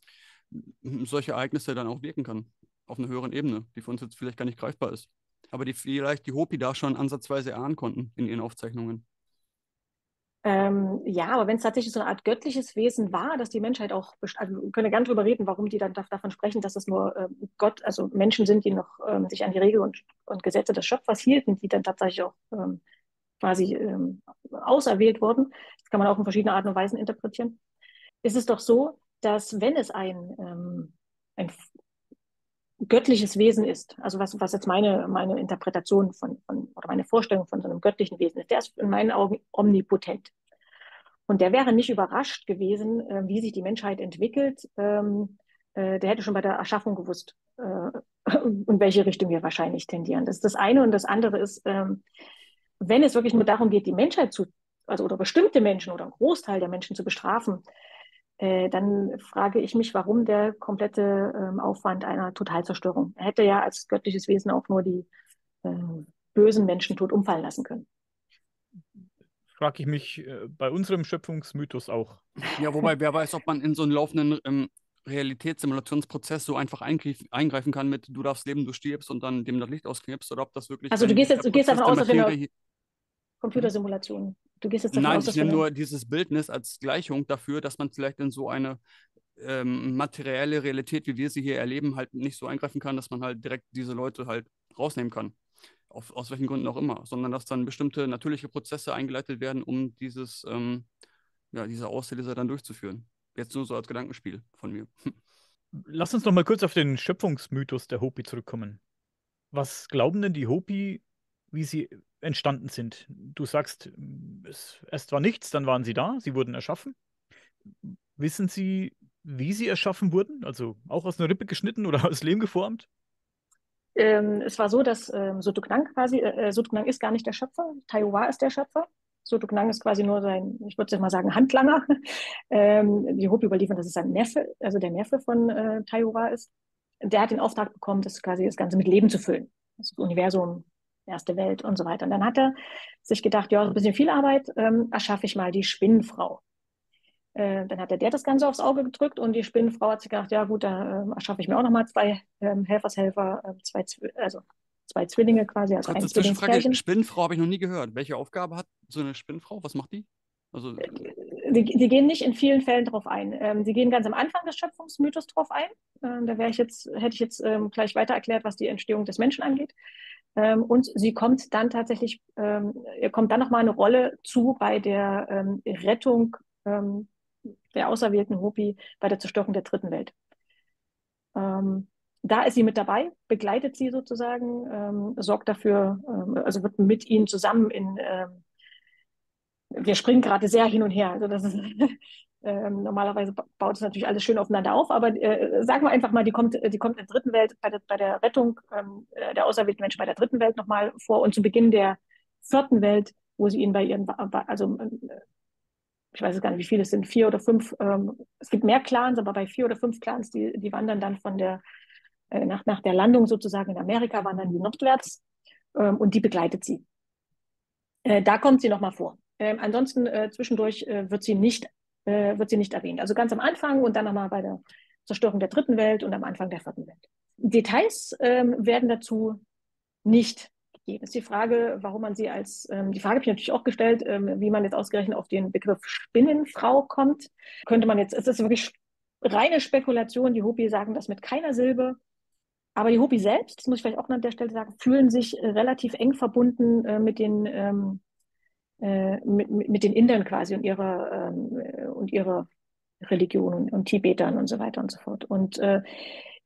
solche Ereignisse dann auch wirken kann. Auf einer höheren Ebene, die für uns jetzt vielleicht gar nicht greifbar ist aber die vielleicht die Hopi da schon ansatzweise erahnen konnten in ihren Aufzeichnungen. Ähm, ja, aber wenn es tatsächlich so eine Art göttliches Wesen war, dass die Menschheit auch, also wir können ja gerne drüber reden, warum die dann davon sprechen, dass es nur äh, Gott, also Menschen sind, die noch ähm, sich an die Regeln und, und, Gesetze des Schöpfers hielten, die dann tatsächlich auch ähm, quasi ähm, auserwählt wurden. Das kann man auch in verschiedenen Arten und Weisen interpretieren. Ist es doch so, dass wenn es ein, ähm, ein göttliches Wesen ist, also was, was jetzt meine, meine Interpretation von, von, oder meine Vorstellung von so einem göttlichen Wesen ist, der ist in meinen Augen omnipotent. Und der wäre nicht überrascht gewesen, äh, wie sich die Menschheit entwickelt. Ähm, äh, der hätte schon bei der Erschaffung gewusst, äh, in welche Richtung wir wahrscheinlich tendieren. Das ist das eine. Und das andere ist, ähm, wenn es wirklich nur darum geht, die Menschheit zu, also oder bestimmte Menschen oder einen Großteil der Menschen zu bestrafen, dann frage ich mich, warum der komplette ähm, Aufwand einer Totalzerstörung. Er hätte ja als göttliches Wesen auch nur die äh, bösen Menschen tot umfallen lassen können. Frage ich mich äh, bei unserem Schöpfungsmythos auch. Ja, wobei wer weiß, ob man in so einen laufenden ähm, Realitätssimulationsprozess so einfach eingreif, eingreifen kann mit du darfst leben, du stirbst und dann dem das Licht ausknipst oder ob das wirklich. Also du gehst jetzt, du gehst davon aus, dass wir eine Computersimulation Du gehst jetzt davon Nein, aus, ich nehme nur dieses Bildnis als Gleichung dafür, dass man vielleicht in so eine ähm, materielle Realität, wie wir sie hier erleben, halt nicht so eingreifen kann, dass man halt direkt diese Leute halt rausnehmen kann. Auf, aus welchen Gründen auch immer, sondern dass dann bestimmte natürliche Prozesse eingeleitet werden, um dieses, ähm, ja, diese Auslese dann durchzuführen. Jetzt nur so als Gedankenspiel von mir. (laughs) Lass uns noch mal kurz auf den Schöpfungsmythos der Hopi zurückkommen. Was glauben denn die Hopi, wie sie entstanden sind? Du sagst, es, erst war nichts, dann waren sie da, sie wurden erschaffen. Wissen Sie, wie sie erschaffen wurden? Also auch aus einer Rippe geschnitten oder (laughs) aus Lehm geformt? Ähm, es war so, dass ähm, Sotuknang quasi, äh, äh Sotuknang ist gar nicht der Schöpfer, Taiwa ist der Schöpfer. Sotuknang ist quasi nur sein, ich würde mal sagen, Handlanger. (laughs) ähm, die Hopi überliefern, dass es sein Neffe, also der Neffe von äh, Taiwa ist. Der hat den Auftrag bekommen, das quasi das Ganze mit Leben zu füllen. Das Universum, erste Welt und so weiter. Und dann hat er sich gedacht, ja, ein bisschen viel Arbeit, ähm, erschaffe ich mal die Spinnenfrau. Äh, dann hat der, der das Ganze aufs Auge gedrückt und die Spinnenfrau hat sich gedacht, ja gut, da äh, erschaffe ich mir auch nochmal zwei ähm, Helfershelfer, äh, zwei, also zwei Zwillinge quasi. Also ein Zwischenfrage, Spinnenfrau habe ich noch nie gehört. Welche Aufgabe hat so eine Spinnenfrau? Was macht die? Also, äh, die, die, gehen nicht in vielen Fällen darauf ein. Ähm, sie gehen ganz am Anfang des Schöpfungsmythos drauf ein. Ähm, da wäre ich jetzt, hätte ich jetzt ähm, gleich weiter erklärt, was die Entstehung des Menschen angeht. Ähm, und sie kommt dann tatsächlich, ähm, ihr kommt dann nochmal eine Rolle zu bei der ähm, Rettung der auserwählten Hopi bei der Zerstörung der dritten Welt. Ähm, da ist sie mit dabei, begleitet sie sozusagen, ähm, sorgt dafür, ähm, also wird mit ihnen zusammen in, ähm, wir springen gerade sehr hin und her. Also das ist, (laughs) ähm, normalerweise baut es natürlich alles schön aufeinander auf, aber äh, sagen wir einfach mal, die kommt, die kommt in der dritten Welt, bei der, bei der Rettung ähm, der auserwählten Menschen bei der dritten Welt nochmal vor und zu Beginn der vierten Welt, wo sie ihn bei ihren, also äh, ich weiß gar nicht, wie viele es sind, vier oder fünf, ähm, es gibt mehr Clans, aber bei vier oder fünf Clans, die, die wandern dann von der, äh, nach, nach der Landung sozusagen in Amerika, wandern die nordwärts ähm, und die begleitet sie. Äh, da kommt sie nochmal vor. Ähm, ansonsten äh, zwischendurch äh, wird, sie nicht, äh, wird sie nicht erwähnt. Also ganz am Anfang und dann nochmal bei der Zerstörung der dritten Welt und am Anfang der vierten Welt. Details ähm, werden dazu nicht geben. Ist die Frage, warum man sie als, ähm, die Frage habe ich natürlich auch gestellt, ähm, wie man jetzt ausgerechnet auf den Begriff Spinnenfrau kommt. Könnte man jetzt, es ist wirklich reine Spekulation, die Hopi sagen das mit keiner Silbe. Aber die Hopi selbst, das muss ich vielleicht auch an der Stelle sagen, fühlen sich äh, relativ eng verbunden äh, mit den ähm, äh, mit, mit, den Indern quasi und ihrer ähm, äh, und ihrer Religion und, und, Tibetern und so weiter und so fort. Und äh,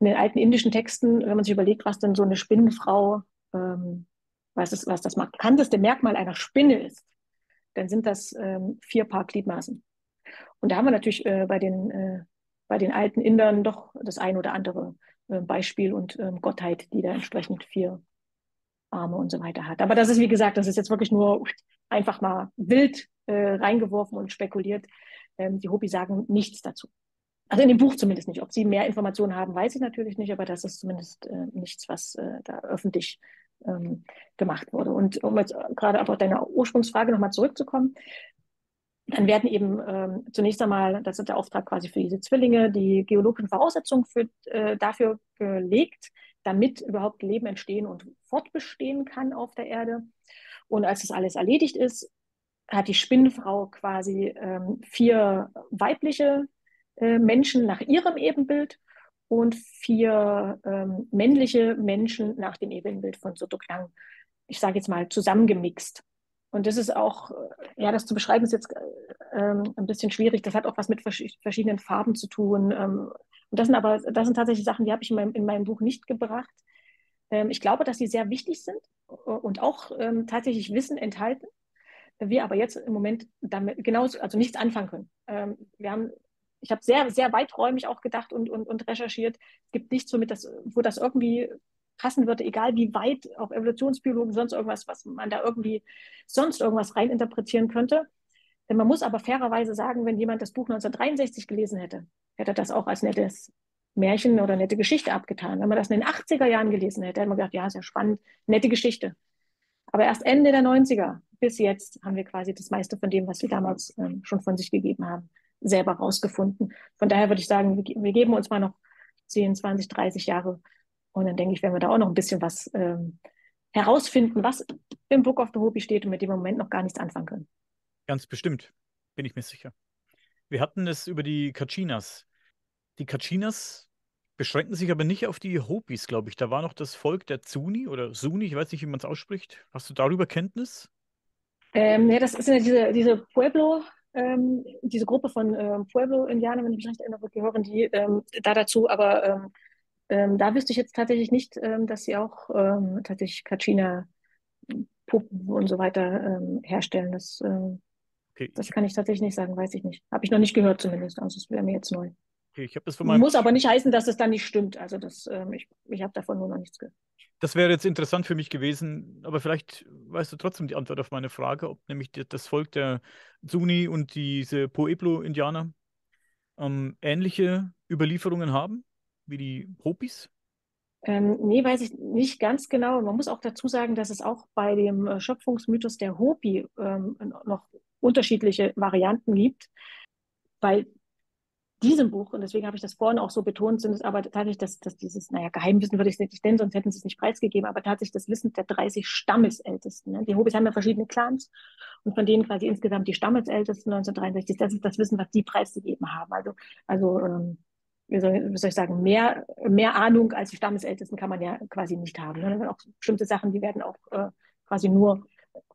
in den alten indischen Texten, wenn man sich überlegt, was denn so eine Spinnenfrau ähm, was, ist, was das markanteste Merkmal einer Spinne ist, dann sind das ähm, vier Paar Gliedmaßen. Und da haben wir natürlich äh, bei, den, äh, bei den alten Indern doch das ein oder andere äh, Beispiel und ähm, Gottheit, die da entsprechend vier Arme und so weiter hat. Aber das ist, wie gesagt, das ist jetzt wirklich nur einfach mal wild äh, reingeworfen und spekuliert. Ähm, die Hopi sagen nichts dazu. Also in dem Buch zumindest nicht. Ob sie mehr Informationen haben, weiß ich natürlich nicht, aber das ist zumindest äh, nichts, was äh, da öffentlich ähm, gemacht wurde. Und um jetzt gerade auf deine Ursprungsfrage nochmal zurückzukommen, dann werden eben ähm, zunächst einmal, das ist der Auftrag quasi für diese Zwillinge, die geologischen Voraussetzungen für, äh, dafür gelegt, damit überhaupt Leben entstehen und fortbestehen kann auf der Erde. Und als das alles erledigt ist, hat die Spinnenfrau quasi ähm, vier weibliche äh, Menschen nach ihrem Ebenbild und vier ähm, männliche Menschen nach dem Ebenbild von Sotoklang, ich sage jetzt mal, zusammengemixt. Und das ist auch, äh, ja, das zu beschreiben ist jetzt ähm, ein bisschen schwierig. Das hat auch was mit vers verschiedenen Farben zu tun. Ähm, und das sind aber, das sind tatsächlich Sachen, die habe ich in meinem, in meinem Buch nicht gebracht. Ähm, ich glaube, dass sie sehr wichtig sind und auch ähm, tatsächlich Wissen enthalten. Wir aber jetzt im Moment damit genauso, also nichts anfangen können. Ähm, wir haben ich habe sehr, sehr weiträumig auch gedacht und, und, und recherchiert. Es gibt nichts, womit das, wo das irgendwie passen würde, egal wie weit auch Evolutionsbiologen, sonst irgendwas, was man da irgendwie sonst irgendwas reininterpretieren könnte. Denn man muss aber fairerweise sagen, wenn jemand das Buch 1963 gelesen hätte, hätte er das auch als nettes Märchen oder nette Geschichte abgetan. Wenn man das in den 80er Jahren gelesen hätte, hätte man gedacht, ja, sehr spannend, nette Geschichte. Aber erst Ende der 90er bis jetzt haben wir quasi das meiste von dem, was sie damals ähm, schon von sich gegeben haben, selber rausgefunden. Von daher würde ich sagen, wir, wir geben uns mal noch 10, 20, 30 Jahre und dann denke ich, werden wir da auch noch ein bisschen was ähm, herausfinden, was im Book of the Hopi steht und mit dem im Moment noch gar nichts anfangen können. Ganz bestimmt, bin ich mir sicher. Wir hatten es über die Kachinas. Die Kachinas beschränken sich aber nicht auf die Hopis, glaube ich. Da war noch das Volk der Zuni oder Suni, ich weiß nicht, wie man es ausspricht. Hast du darüber Kenntnis? Ähm, ja, das sind ja diese, diese Pueblo, ähm, diese Gruppe von ähm, Pueblo-Indianern, wenn ich mich recht erinnere, gehören die ähm, da dazu, aber ähm, ähm, da wüsste ich jetzt tatsächlich nicht, dass sie auch tatsächlich Kachina Puppen und so weiter herstellen. Das, okay. das kann ich tatsächlich nicht sagen, weiß ich nicht. Habe ich noch nicht gehört zumindest, also es wäre mir jetzt neu. Okay, ich das von meinem... Muss aber nicht heißen, dass es dann nicht stimmt. Also das, ich, ich habe davon nur noch nichts gehört. Das wäre jetzt interessant für mich gewesen, aber vielleicht weißt du trotzdem die Antwort auf meine Frage, ob nämlich das Volk der Zuni und diese Pueblo-Indianer ähm, ähnliche Überlieferungen haben wie die Hopis? Ähm, nee, weiß ich nicht ganz genau. Man muss auch dazu sagen, dass es auch bei dem äh, Schöpfungsmythos der Hopi ähm, noch unterschiedliche Varianten gibt. Bei diesem Buch, und deswegen habe ich das vorhin auch so betont, sind es aber tatsächlich, dass, dass dieses, naja, Geheimwissen würde ich es nicht nennen, sonst hätten sie es nicht preisgegeben, aber tatsächlich das Wissen der 30 Stammesältesten. Ne? Die Hobis haben ja verschiedene Clans und von denen quasi insgesamt die Stammesältesten 1963, das ist das Wissen, was die preisgegeben haben. Also, also ähm, wie, soll, wie soll ich sagen, mehr, mehr Ahnung als die Stammesältesten kann man ja quasi nicht haben. Ne? Auch bestimmte Sachen, die werden auch äh, quasi nur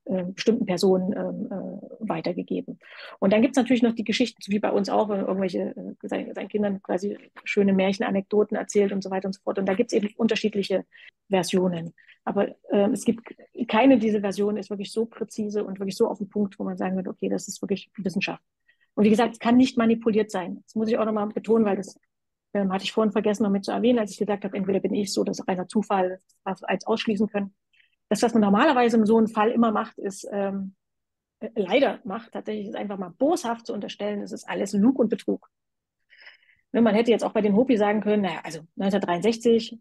äh, bestimmten Personen ähm, äh, weitergegeben. Und dann gibt es natürlich noch die Geschichten, wie bei uns auch, wenn irgendwelche äh, seinen, seinen Kindern quasi schöne Märchen, Anekdoten erzählt und so weiter und so fort. Und da gibt es eben unterschiedliche Versionen. Aber äh, es gibt keine dieser Versionen ist wirklich so präzise und wirklich so auf den Punkt, wo man sagen würde, okay, das ist wirklich Wissenschaft. Und wie gesagt, es kann nicht manipuliert sein. Das muss ich auch nochmal betonen, weil das ähm, hatte ich vorhin vergessen, noch mit zu erwähnen, als ich gesagt habe, entweder bin ich so, dass reiner Zufall als ausschließen können. Das, was man normalerweise in so einem Fall immer macht, ist, ähm, äh, leider macht, tatsächlich ist einfach mal boshaft zu unterstellen, es ist alles Lug und Betrug. Ne, man hätte jetzt auch bei den Hopi sagen können, naja, also 1963,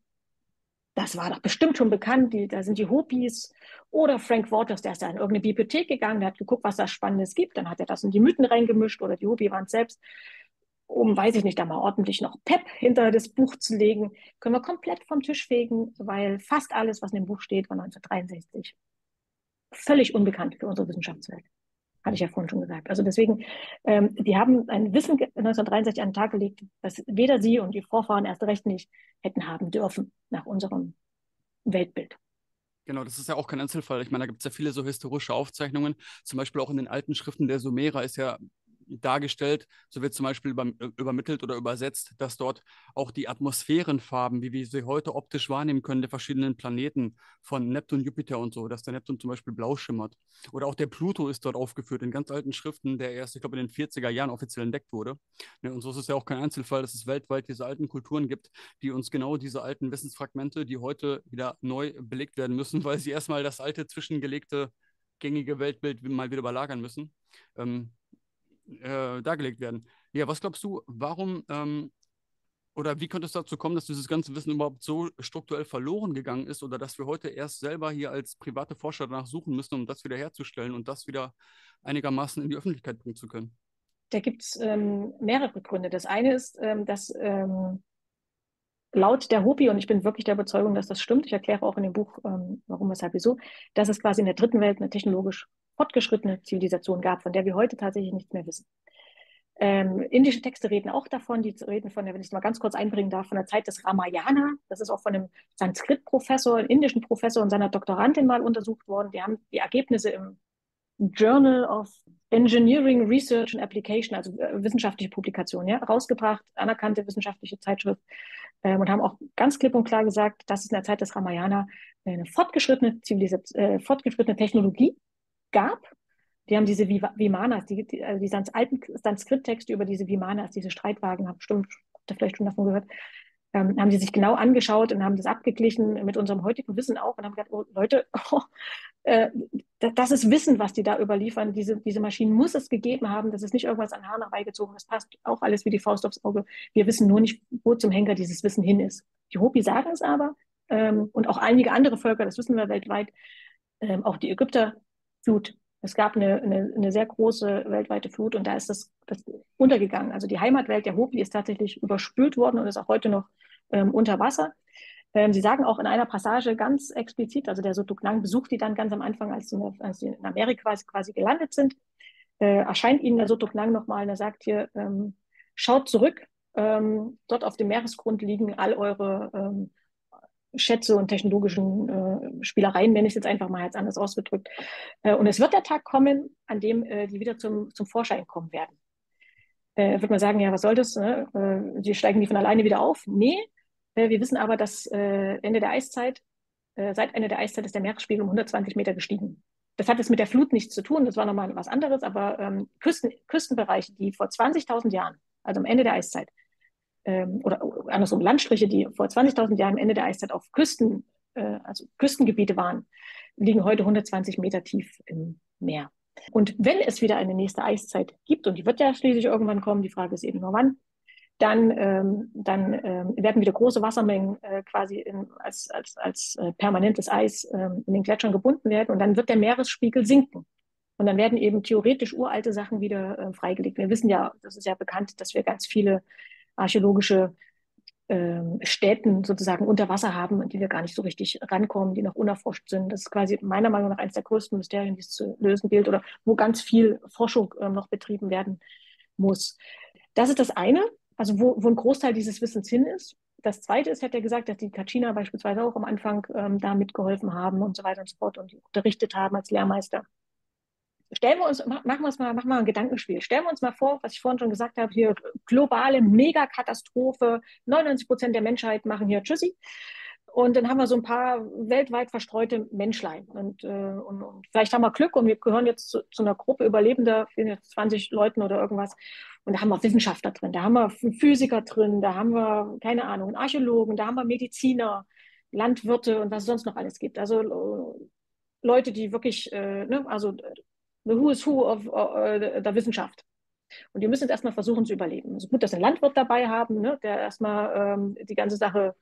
das war doch bestimmt schon bekannt, die, da sind die Hopis. Oder Frank Waters, der ist da in irgendeine Bibliothek gegangen, der hat geguckt, was da Spannendes gibt, dann hat er das in die Mythen reingemischt oder die Hopi waren es selbst um, weiß ich nicht, da mal ordentlich noch Pep hinter das Buch zu legen, können wir komplett vom Tisch fegen, weil fast alles, was in dem Buch steht, war 1963. Völlig unbekannt für unsere Wissenschaftswelt. Hatte ich ja vorhin schon gesagt. Also deswegen, ähm, die haben ein Wissen 1963 an den Tag gelegt, das weder sie und die Vorfahren erst recht nicht hätten haben dürfen nach unserem Weltbild. Genau, das ist ja auch kein Einzelfall. Ich meine, da gibt es ja viele so historische Aufzeichnungen. Zum Beispiel auch in den alten Schriften der Sumerer ist ja dargestellt, so wird zum Beispiel über, übermittelt oder übersetzt, dass dort auch die Atmosphärenfarben, wie wir sie heute optisch wahrnehmen können, der verschiedenen Planeten von Neptun, Jupiter und so, dass der Neptun zum Beispiel blau schimmert. Oder auch der Pluto ist dort aufgeführt in ganz alten Schriften, der erst, ich glaube, in den 40er Jahren offiziell entdeckt wurde. Ne, und so ist es ja auch kein Einzelfall, dass es weltweit diese alten Kulturen gibt, die uns genau diese alten Wissensfragmente, die heute wieder neu belegt werden müssen, (laughs) weil sie erstmal das alte zwischengelegte gängige Weltbild mal wieder überlagern müssen. Ähm, äh, dargelegt werden. Ja, was glaubst du, warum ähm, oder wie könnte es dazu kommen, dass dieses ganze Wissen überhaupt so strukturell verloren gegangen ist oder dass wir heute erst selber hier als private Forscher danach suchen müssen, um das wiederherzustellen und das wieder einigermaßen in die Öffentlichkeit bringen zu können? Da gibt es ähm, mehrere Gründe. Das eine ist, ähm, dass ähm, laut der Hopi, und ich bin wirklich der Überzeugung, dass das stimmt, ich erkläre auch in dem Buch, ähm, warum, weshalb, wieso, dass es quasi in der dritten Welt eine technologisch fortgeschrittene Zivilisation gab, von der wir heute tatsächlich nichts mehr wissen. Ähm, indische Texte reden auch davon, die reden von wenn ich es mal ganz kurz einbringen darf, von der Zeit des Ramayana. Das ist auch von einem Sanskrit-Professor, einem indischen Professor und seiner Doktorandin mal untersucht worden. Die haben die Ergebnisse im Journal of Engineering Research and Application, also äh, wissenschaftliche Publikation, ja, rausgebracht, anerkannte wissenschaftliche Zeitschrift, ähm, und haben auch ganz klipp und klar gesagt, dass es in der Zeit des Ramayana eine fortgeschrittene, Zivilisation, äh, fortgeschrittene Technologie gab. Die haben diese Vimanas, die, die, also die alten Sanskrit-Texte über diese Vimanas, diese Streitwagen, haben bestimmt, habt ihr vielleicht schon davon gehört, ähm, haben die sich genau angeschaut und haben das abgeglichen mit unserem heutigen Wissen auch und haben gesagt, oh, Leute, oh, (laughs) äh, das ist Wissen, was die da überliefern. Diese, diese Maschinen muss es gegeben haben. Das ist nicht irgendwas an Haaren herbeigezogen. Das passt auch alles wie die Faust aufs Auge. Wir wissen nur nicht, wo zum Henker dieses Wissen hin ist. Die Hopi sagen es aber ähm, und auch einige andere Völker, das wissen wir weltweit, ähm, auch die Ägypter, Flut. Es gab eine, eine, eine, sehr große weltweite Flut und da ist das, das, untergegangen. Also die Heimatwelt der Hopi ist tatsächlich überspült worden und ist auch heute noch ähm, unter Wasser. Ähm, sie sagen auch in einer Passage ganz explizit, also der Sotuknang besucht die dann ganz am Anfang, als sie, als sie in Amerika quasi gelandet sind, äh, erscheint ihnen der Sotuknang nochmal und er sagt hier, ähm, schaut zurück, ähm, dort auf dem Meeresgrund liegen all eure ähm, Schätze und technologischen äh, Spielereien, nenne ich es jetzt einfach mal jetzt anders ausgedrückt. Äh, und es wird der Tag kommen, an dem äh, die wieder zum, zum Vorschein kommen werden. Äh, wird man sagen, ja, was soll das? Ne? Äh, die steigen die von alleine wieder auf? Nee, äh, wir wissen aber, dass Ende der Eiszeit, seit Ende der Eiszeit ist der Meeresspiegel um 120 Meter gestiegen. Das hat jetzt mit der Flut nichts zu tun, das war nochmal was anderes, aber ähm, Küsten, Küstenbereiche, die vor 20.000 Jahren, also am Ende der Eiszeit, ähm, oder andersrum Landstriche, die vor 20.000 Jahren am Ende der Eiszeit auf Küsten, äh, also Küstengebiete waren, liegen heute 120 Meter tief im Meer. Und wenn es wieder eine nächste Eiszeit gibt, und die wird ja schließlich irgendwann kommen, die Frage ist eben nur wann, dann, ähm, dann ähm, werden wieder große Wassermengen äh, quasi in, als, als, als äh, permanentes Eis ähm, in den Gletschern gebunden werden und dann wird der Meeresspiegel sinken. Und dann werden eben theoretisch uralte Sachen wieder äh, freigelegt. Wir wissen ja, das ist ja bekannt, dass wir ganz viele archäologische ähm, Städten sozusagen unter Wasser haben, an die wir gar nicht so richtig rankommen, die noch unerforscht sind. Das ist quasi meiner Meinung nach eines der größten Mysterien, die es zu lösen gilt oder wo ganz viel Forschung äh, noch betrieben werden muss. Das ist das eine, also wo, wo ein Großteil dieses Wissens hin ist. Das zweite ist, hat er gesagt, dass die Kachina beispielsweise auch am Anfang ähm, da mitgeholfen haben und so weiter und so fort und unterrichtet haben als Lehrmeister stellen wir uns, machen wir uns mal, machen wir ein Gedankenspiel. Stellen wir uns mal vor, was ich vorhin schon gesagt habe, hier globale Megakatastrophe, 99 Prozent der Menschheit machen hier Tschüssi. Und dann haben wir so ein paar weltweit verstreute Menschlein. Und, äh, und, und vielleicht haben wir Glück und wir gehören jetzt zu, zu einer Gruppe Überlebender, jetzt 20 Leuten oder irgendwas. Und da haben wir Wissenschaftler drin, da haben wir Physiker drin, da haben wir, keine Ahnung, Archäologen, da haben wir Mediziner, Landwirte und was es sonst noch alles gibt. Also äh, Leute, die wirklich, äh, ne, also the who is who of, uh, der Wissenschaft. Und die müssen jetzt erstmal versuchen zu überleben. Ist gut, dass wir einen Landwirt dabei haben, ne, der erstmal ähm, die ganze Sache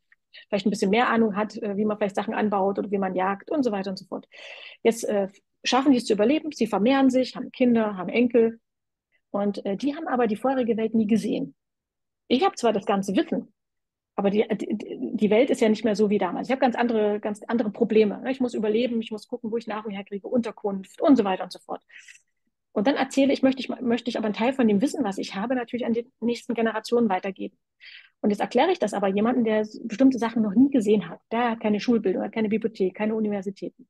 vielleicht ein bisschen mehr Ahnung hat, äh, wie man vielleicht Sachen anbaut oder wie man jagt und so weiter und so fort. Jetzt äh, schaffen die es zu überleben, sie vermehren sich, haben Kinder, haben Enkel und äh, die haben aber die vorherige Welt nie gesehen. Ich habe zwar das ganze Wissen, aber die, die, Welt ist ja nicht mehr so wie damals. Ich habe ganz andere, ganz andere Probleme. Ne? Ich muss überleben, ich muss gucken, wo ich Nahrung herkriege, Unterkunft und so weiter und so fort. Und dann erzähle ich, möchte ich, möchte ich aber einen Teil von dem Wissen, was ich habe, natürlich an die nächsten Generationen weitergeben. Und jetzt erkläre ich das aber jemandem, der bestimmte Sachen noch nie gesehen hat. Der hat keine Schulbildung, hat keine Bibliothek, keine Universitäten.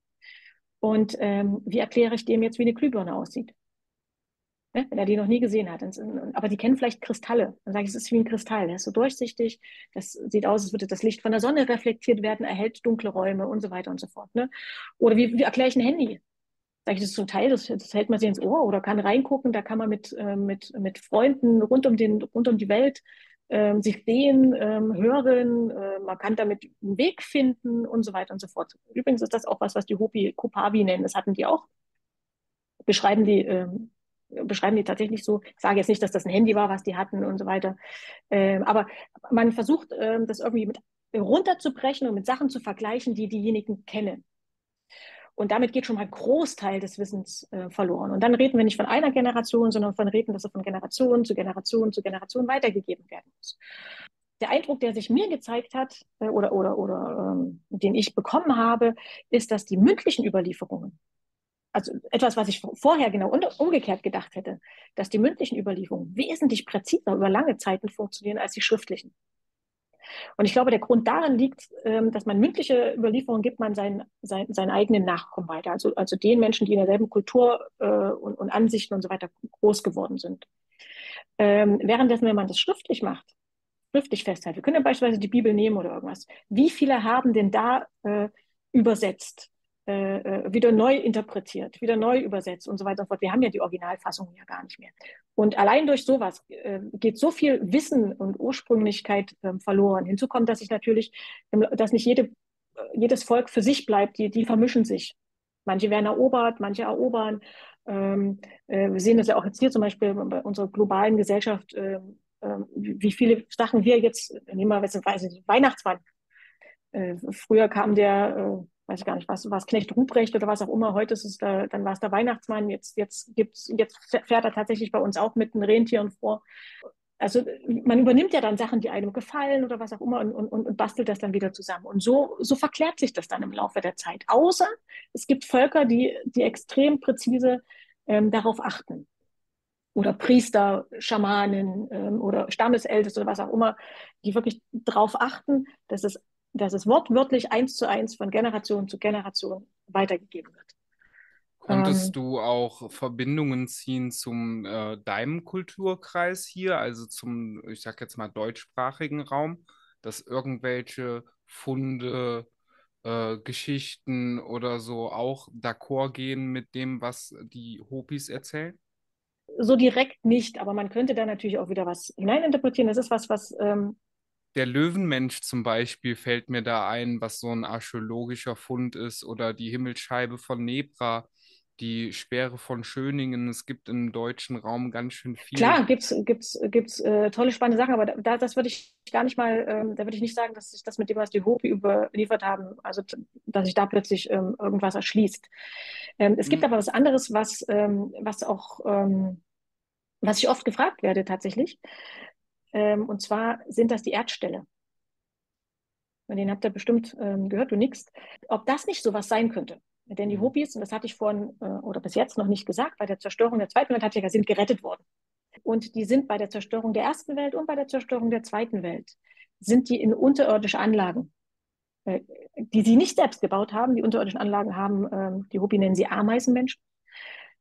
Und ähm, wie erkläre ich dem jetzt, wie eine Glühbirne aussieht? Ne? wenn er die noch nie gesehen hat. Aber die kennen vielleicht Kristalle. Dann sage ich, es ist wie ein Kristall, der ist so durchsichtig, das sieht aus, als würde das Licht von der Sonne reflektiert werden, erhält dunkle Räume und so weiter und so fort. Ne? Oder wie, wie erkläre ich ein Handy? Sage ich, das ist zum Teil, das, das hält man sich ins Ohr oder kann reingucken, da kann man mit, äh, mit, mit Freunden rund um, den, rund um die Welt ähm, sich sehen, ähm, hören, äh, man kann damit einen Weg finden und so weiter und so fort. Übrigens ist das auch was, was die Hopi Kopavi nennen, das hatten die auch. Beschreiben die ähm, beschreiben die tatsächlich so. Ich sage jetzt nicht, dass das ein Handy war, was die hatten und so weiter. Ähm, aber man versucht, ähm, das irgendwie mit runterzubrechen und mit Sachen zu vergleichen, die diejenigen kennen. Und damit geht schon mal ein Großteil des Wissens äh, verloren. Und dann reden wir nicht von einer Generation, sondern von reden, dass er von Generation zu Generation zu Generation weitergegeben werden muss. Der Eindruck, der sich mir gezeigt hat äh, oder, oder, oder ähm, den ich bekommen habe, ist, dass die mündlichen Überlieferungen also etwas, was ich vorher genau umgekehrt gedacht hätte, dass die mündlichen Überlieferungen wesentlich präziser über lange Zeiten funktionieren als die schriftlichen. Und ich glaube, der Grund darin liegt, ähm, dass man mündliche Überlieferungen gibt man seinen, seinen, seinen eigenen Nachkommen weiter, also, also den Menschen, die in derselben Kultur äh, und, und Ansichten und so weiter groß geworden sind. Ähm, währenddessen, wenn man das schriftlich macht, schriftlich festhält, wir können ja beispielsweise die Bibel nehmen oder irgendwas, wie viele haben denn da äh, übersetzt? Äh, äh, wieder neu interpretiert, wieder neu übersetzt und so weiter und so fort. Wir haben ja die Originalfassung ja gar nicht mehr. Und allein durch sowas äh, geht so viel Wissen und Ursprünglichkeit äh, verloren. Hinzu kommt, dass sich natürlich, dass nicht jede, jedes Volk für sich bleibt, die, die vermischen sich. Manche werden erobert, manche erobern. Ähm, äh, wir sehen das ja auch jetzt hier zum Beispiel bei unserer globalen Gesellschaft, äh, wie viele Sachen wir jetzt, nehmen wir jetzt Weihnachtsmann. früher kam der weiß ich gar nicht, was, was Knecht Ruprecht oder was auch immer, heute ist es da, dann war es der Weihnachtsmann, jetzt, jetzt gibt's, jetzt fährt er tatsächlich bei uns auch mit den Rentieren vor. Also man übernimmt ja dann Sachen, die einem gefallen oder was auch immer und, und, und bastelt das dann wieder zusammen. Und so, so verklärt sich das dann im Laufe der Zeit. Außer es gibt Völker, die, die extrem präzise ähm, darauf achten. Oder Priester, Schamanen ähm, oder Stammesälteste oder was auch immer, die wirklich darauf achten, dass es dass es wortwörtlich eins zu eins von Generation zu Generation weitergegeben wird. Konntest ähm, du auch Verbindungen ziehen zum äh, deinem Kulturkreis hier, also zum, ich sag jetzt mal, deutschsprachigen Raum, dass irgendwelche Funde, äh, Geschichten oder so auch d'accord gehen mit dem, was die Hopis erzählen? So direkt nicht, aber man könnte da natürlich auch wieder was hineininterpretieren. Das ist was, was. Ähm... der Löwenmensch zum Beispiel fällt mir da ein, was so ein archäologischer Fund ist, oder die Himmelsscheibe von Nebra die Sperre von Schöningen. Es gibt im deutschen Raum ganz schön viel. Klar, gibt es gibt's, gibt's, äh, tolle, spannende Sachen, aber da, das würde ich gar nicht mal, ähm, da würde ich nicht sagen, dass sich das mit dem, was die Hopi überliefert haben, also dass sich da plötzlich ähm, irgendwas erschließt. Ähm, es gibt mhm. aber was anderes, was, ähm, was auch, ähm, was ich oft gefragt werde tatsächlich. Ähm, und zwar sind das die Erdställe. Den habt ihr bestimmt gehört, du nix. Ob das nicht sowas sein könnte. Denn die. Hopis, und das hatte ich vorhin äh, oder bis jetzt noch nicht gesagt, bei der Zerstörung der Zweiten Welt ich ja, sind gerettet worden. Und die sind bei der Zerstörung der Ersten Welt und bei der Zerstörung der Zweiten Welt, sind die in unterirdische Anlagen, äh, die sie nicht selbst gebaut haben. Die unterirdischen Anlagen haben, äh, die Hopi nennen sie Ameisenmenschen.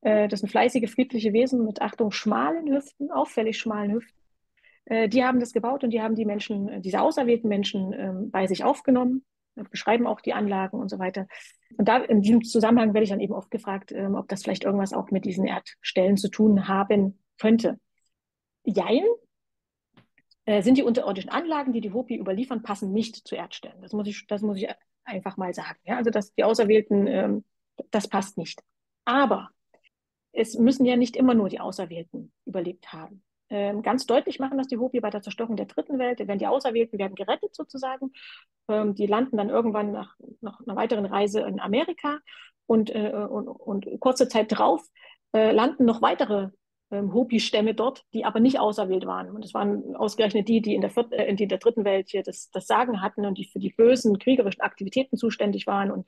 Äh, das sind fleißige, friedliche Wesen mit, Achtung, schmalen Hüften, auffällig schmalen Hüften. Äh, die haben das gebaut und die haben die Menschen, diese auserwählten Menschen ähm, bei sich aufgenommen beschreiben auch die Anlagen und so weiter. Und da in diesem Zusammenhang werde ich dann eben oft gefragt, ähm, ob das vielleicht irgendwas auch mit diesen Erdstellen zu tun haben könnte. Jein, äh, sind die unterirdischen Anlagen, die die Hopi überliefern, passen nicht zu Erdstellen. Das muss ich, das muss ich einfach mal sagen. Ja? Also dass die Auserwählten, ähm, das passt nicht. Aber es müssen ja nicht immer nur die Auserwählten überlebt haben. Ähm, ganz deutlich machen das die Hopi bei der Zerstörung der dritten Welt. Wenn die Auserwählten werden gerettet sozusagen. Ähm, die landen dann irgendwann nach, nach einer weiteren Reise in Amerika und, äh, und, und kurze Zeit drauf äh, landen noch weitere ähm, Hopi-Stämme dort, die aber nicht auserwählt waren. Und das waren ausgerechnet die, die in der, viert, äh, in der dritten Welt hier das, das Sagen hatten und die für die bösen kriegerischen Aktivitäten zuständig waren und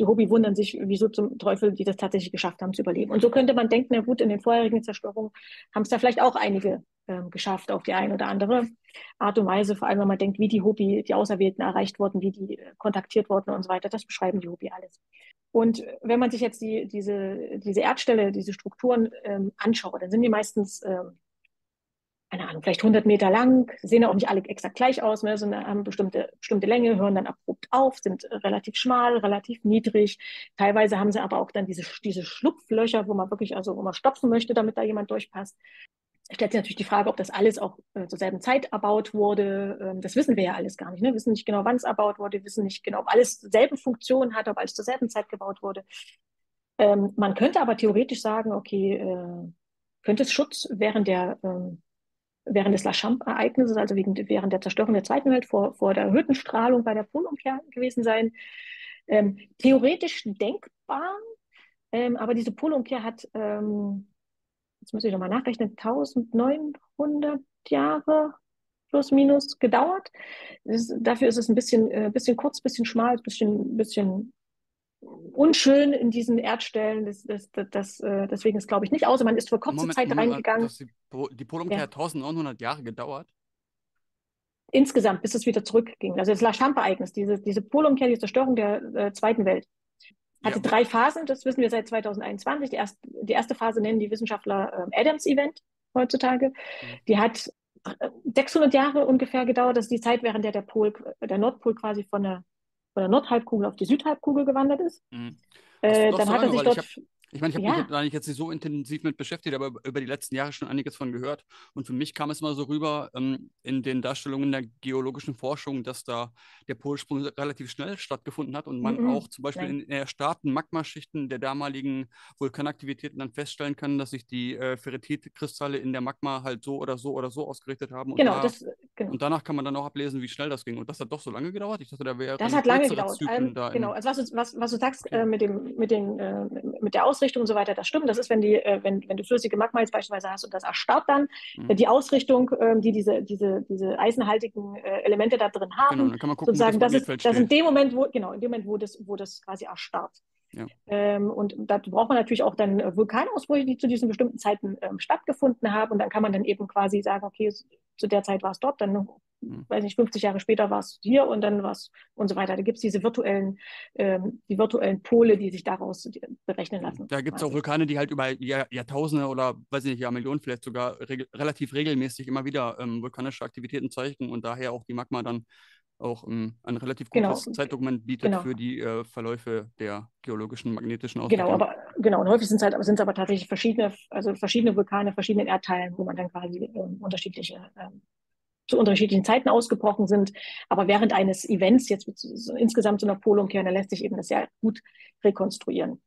die Hobby wundern sich, wieso zum Teufel die das tatsächlich geschafft haben zu überleben. Und so könnte man denken, na gut, in den vorherigen Zerstörungen haben es da vielleicht auch einige ähm, geschafft auf die eine oder andere Art und Weise, vor allem wenn man denkt, wie die Hobby, die Auserwählten erreicht wurden, wie die äh, kontaktiert wurden und so weiter. Das beschreiben die Hobby alles. Und wenn man sich jetzt die, diese, diese Erdstelle, diese Strukturen ähm, anschaut, dann sind die meistens ähm, keine Ahnung, vielleicht 100 Meter lang, sehen auch nicht alle exakt gleich aus, ne, sondern haben bestimmte, bestimmte Länge, hören dann abrupt auf, sind relativ schmal, relativ niedrig. Teilweise haben sie aber auch dann diese, diese Schlupflöcher, wo man wirklich, also wo man stopfen möchte, damit da jemand durchpasst. Stellt sich natürlich die Frage, ob das alles auch äh, zur selben Zeit erbaut wurde. Ähm, das wissen wir ja alles gar nicht. Ne? Wir wissen nicht genau, wann es erbaut wurde, wissen nicht genau, ob alles dieselbe Funktion hat, ob alles zur selben Zeit gebaut wurde. Ähm, man könnte aber theoretisch sagen, okay, äh, könnte es Schutz während der ähm, während des La Champ-Ereignisses, also wegen, während der Zerstörung der Zweiten Welt, vor, vor der erhöhten Strahlung bei der Polumkehr gewesen sein. Ähm, theoretisch denkbar, ähm, aber diese Polumkehr hat, ähm, jetzt muss ich nochmal nachrechnen, 1900 Jahre plus minus gedauert. Das, dafür ist es ein bisschen, äh, bisschen kurz, bisschen schmal, bisschen, bisschen unschön in diesen Erdstellen. Das, das, das, das äh, deswegen ist, glaube ich, nicht außer man ist für kurze Moment, Zeit Moment, reingegangen. Die, die Polumkehr ja. hat 1900 Jahre gedauert? Insgesamt, bis es wieder zurückging. Also das La Champ-Ereignis, diese, diese Polumkehr, die Zerstörung der äh, Zweiten Welt, hatte ja. drei Phasen, das wissen wir seit 2021. Die erste, die erste Phase nennen die Wissenschaftler äh, Adams-Event heutzutage. Mhm. Die hat 600 äh, Jahre ungefähr gedauert. Das ist die Zeit, während der, der, Pol, der Nordpol quasi von der von der Nordhalbkugel auf die Südhalbkugel gewandert ist. Mhm. Äh, dann hat er sich dort ich meine, ich habe ja. mich da jetzt nicht so intensiv mit beschäftigt, aber über die letzten Jahre schon einiges von gehört. Und für mich kam es mal so rüber ähm, in den Darstellungen der geologischen Forschung, dass da der Polsprung relativ schnell stattgefunden hat und man mhm. auch zum Beispiel Nein. in erstarrten Magmaschichten der damaligen Vulkanaktivitäten dann feststellen kann, dass sich die äh, Ferritit-Kristalle in der Magma halt so oder so oder so ausgerichtet haben. Und genau, da, das, genau. Und danach kann man dann auch ablesen, wie schnell das ging. Und das hat doch so lange gedauert. Ich dachte, da wäre. Das hat lange gedauert. Ähm, genau, also was, du, was, was du sagst okay. äh, mit, dem, mit, den, äh, mit der Ausrichtung Ausrichtung und so weiter, das stimmt. Das ist, wenn, die, äh, wenn, wenn du flüssige Magma jetzt beispielsweise hast und das erstarrt dann, mhm. die Ausrichtung, äh, die diese, diese, diese eisenhaltigen äh, Elemente da drin haben, genau, dann kann man gucken, sozusagen, das, ist, das in dem Moment, wo, genau, in dem Moment, wo das, wo das quasi erstarrt. Ja. Ähm, und da braucht man natürlich auch dann Vulkanausbrüche, die zu diesen bestimmten Zeiten ähm, stattgefunden haben. Und dann kann man dann eben quasi sagen, okay, zu der Zeit war es dort, dann, mhm. weiß nicht, 50 Jahre später war es hier und dann war es und so weiter. Da gibt es diese virtuellen, ähm, die virtuellen Pole, die sich daraus berechnen lassen. Da gibt es auch Vulkane, die halt über Jahr, Jahrtausende oder, weiß ich nicht, Jahrmillionen vielleicht sogar reg relativ regelmäßig immer wieder ähm, vulkanische Aktivitäten zeigen und daher auch die Magma dann auch um, ein relativ gutes genau. Zeitdokument bietet genau. für die äh, Verläufe der geologischen, magnetischen Auswirkungen. Genau, aber genau, und häufig sind es halt, sind aber tatsächlich verschiedene, also verschiedene Vulkane, verschiedene Erdteilen, wo man dann quasi äh, unterschiedliche äh, zu unterschiedlichen Zeiten ausgebrochen sind. Aber während eines Events, jetzt so insgesamt so einer Polumkehr, da lässt sich eben das sehr gut rekonstruieren.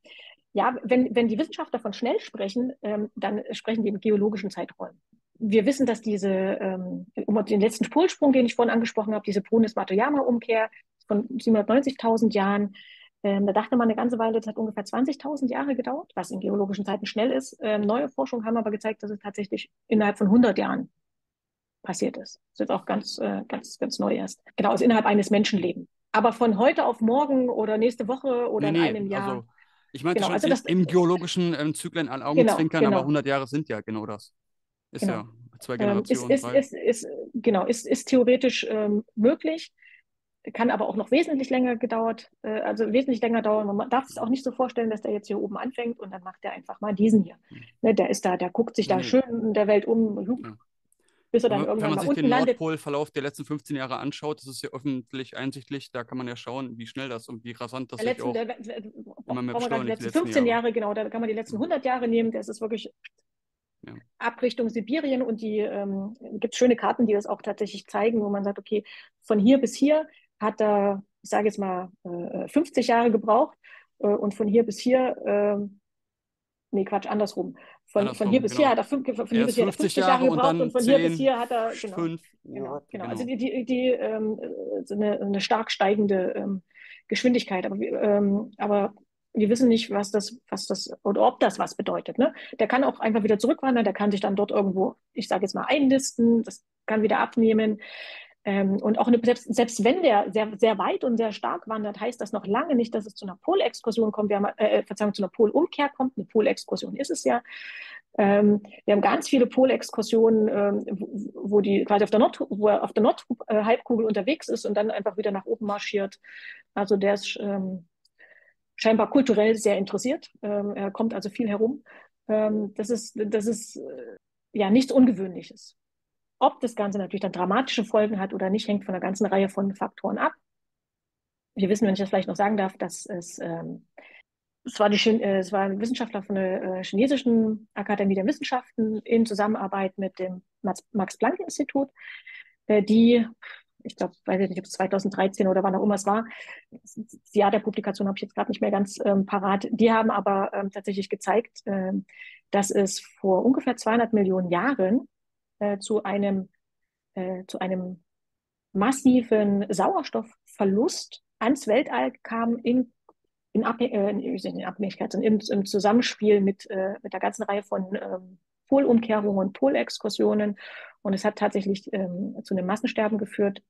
Ja, wenn, wenn die Wissenschaftler von schnell sprechen, ähm, dann sprechen die in geologischen Zeiträumen wir wissen, dass diese, ähm, um den letzten Polsprung, den ich vorhin angesprochen habe, diese Brunis-Matoyama-Umkehr von 790.000 Jahren, ähm, da dachte man eine ganze Weile, das hat ungefähr 20.000 Jahre gedauert, was in geologischen Zeiten schnell ist. Ähm, neue Forschung haben aber gezeigt, dass es tatsächlich innerhalb von 100 Jahren passiert ist. Das ist jetzt auch ganz, äh, ganz, ganz neu erst. Genau, also innerhalb eines Menschenlebens. Aber von heute auf morgen oder nächste Woche oder nee, in einem Jahr. Also, ich meinte genau, schon also das, im geologischen ähm, Zyklen an Augenzwinkern, genau, genau. aber 100 Jahre sind ja genau das. Ist genau. ja zwei Generationen. Ähm, ist, ist, ist, ist, genau, ist, ist theoretisch ähm, möglich, kann aber auch noch wesentlich länger gedauert, äh, also wesentlich länger dauern. Man darf es auch nicht so vorstellen, dass der jetzt hier oben anfängt und dann macht er einfach mal diesen hier. Hm. Ne, der ist da, der guckt sich da nee. schön in der Welt um, ja. bis er dann wenn, irgendwann Wenn man sich den Nordpolverlauf der letzten 15 Jahre anschaut, das ist ja öffentlich einsichtlich, da kann man ja schauen, wie schnell das und wie rasant das sich auch der, der, immer mehr. Die letzten 15 Jahre. Jahre, genau, da kann man die letzten 100 Jahre nehmen, das ist wirklich ja. ab Richtung Sibirien und die ähm, gibt es schöne Karten, die das auch tatsächlich zeigen, wo man sagt, okay, von hier bis hier hat er, ich sage jetzt mal, äh, 50 Jahre gebraucht äh, und von hier bis hier, äh, nee, Quatsch, andersrum. Von, andersrum, von hier bis genau. hier hat er, fünf, von hier bis hier 50 Jahre, Jahre gebraucht und, und von 10, hier bis hier hat er genau, fünf, genau, genau. Also die, die, die ähm, so eine, eine stark steigende ähm, Geschwindigkeit. Aber, ähm, aber wir wissen nicht, was das, was das oder ob das was bedeutet. Ne? Der kann auch einfach wieder zurückwandern, der kann sich dann dort irgendwo, ich sage jetzt mal, einlisten, das kann wieder abnehmen. Ähm, und auch eine, selbst, selbst wenn der sehr, sehr weit und sehr stark wandert, heißt das noch lange nicht, dass es zu einer Polexkursion kommt. Wir haben, äh, Verzeihung, zu einer Polumkehr kommt. Eine Polexkursion ist es ja. Ähm, wir haben ganz viele Polexkursionen, ähm, wo, wo, die quasi auf der, Nord, wo er auf der Nordhalbkugel unterwegs ist und dann einfach wieder nach oben marschiert. Also der ist ähm, scheinbar kulturell sehr interessiert. Ähm, er kommt also viel herum. Ähm, das ist, das ist äh, ja nichts Ungewöhnliches. Ob das Ganze natürlich dann dramatische Folgen hat oder nicht, hängt von einer ganzen Reihe von Faktoren ab. Wir wissen, wenn ich das vielleicht noch sagen darf, dass es, ähm, es, war, die, äh, es war ein Wissenschaftler von der äh, chinesischen Akademie der Wissenschaften in Zusammenarbeit mit dem Max-Planck-Institut, äh, die ich glaube, weiß ich nicht, ob es 2013 oder wann auch immer es war. Das Jahr der Publikation habe ich jetzt gerade nicht mehr ganz ähm, parat. Die haben aber ähm, tatsächlich gezeigt, äh, dass es vor ungefähr 200 Millionen Jahren äh, zu einem äh, zu einem massiven Sauerstoffverlust ans Weltall kam in in, Abhäng äh, in Abhängigkeit, im, im Zusammenspiel mit, äh, mit der ganzen Reihe von ähm, Polumkehrungen und Polexkursionen. Und es hat tatsächlich ähm, zu einem Massensterben geführt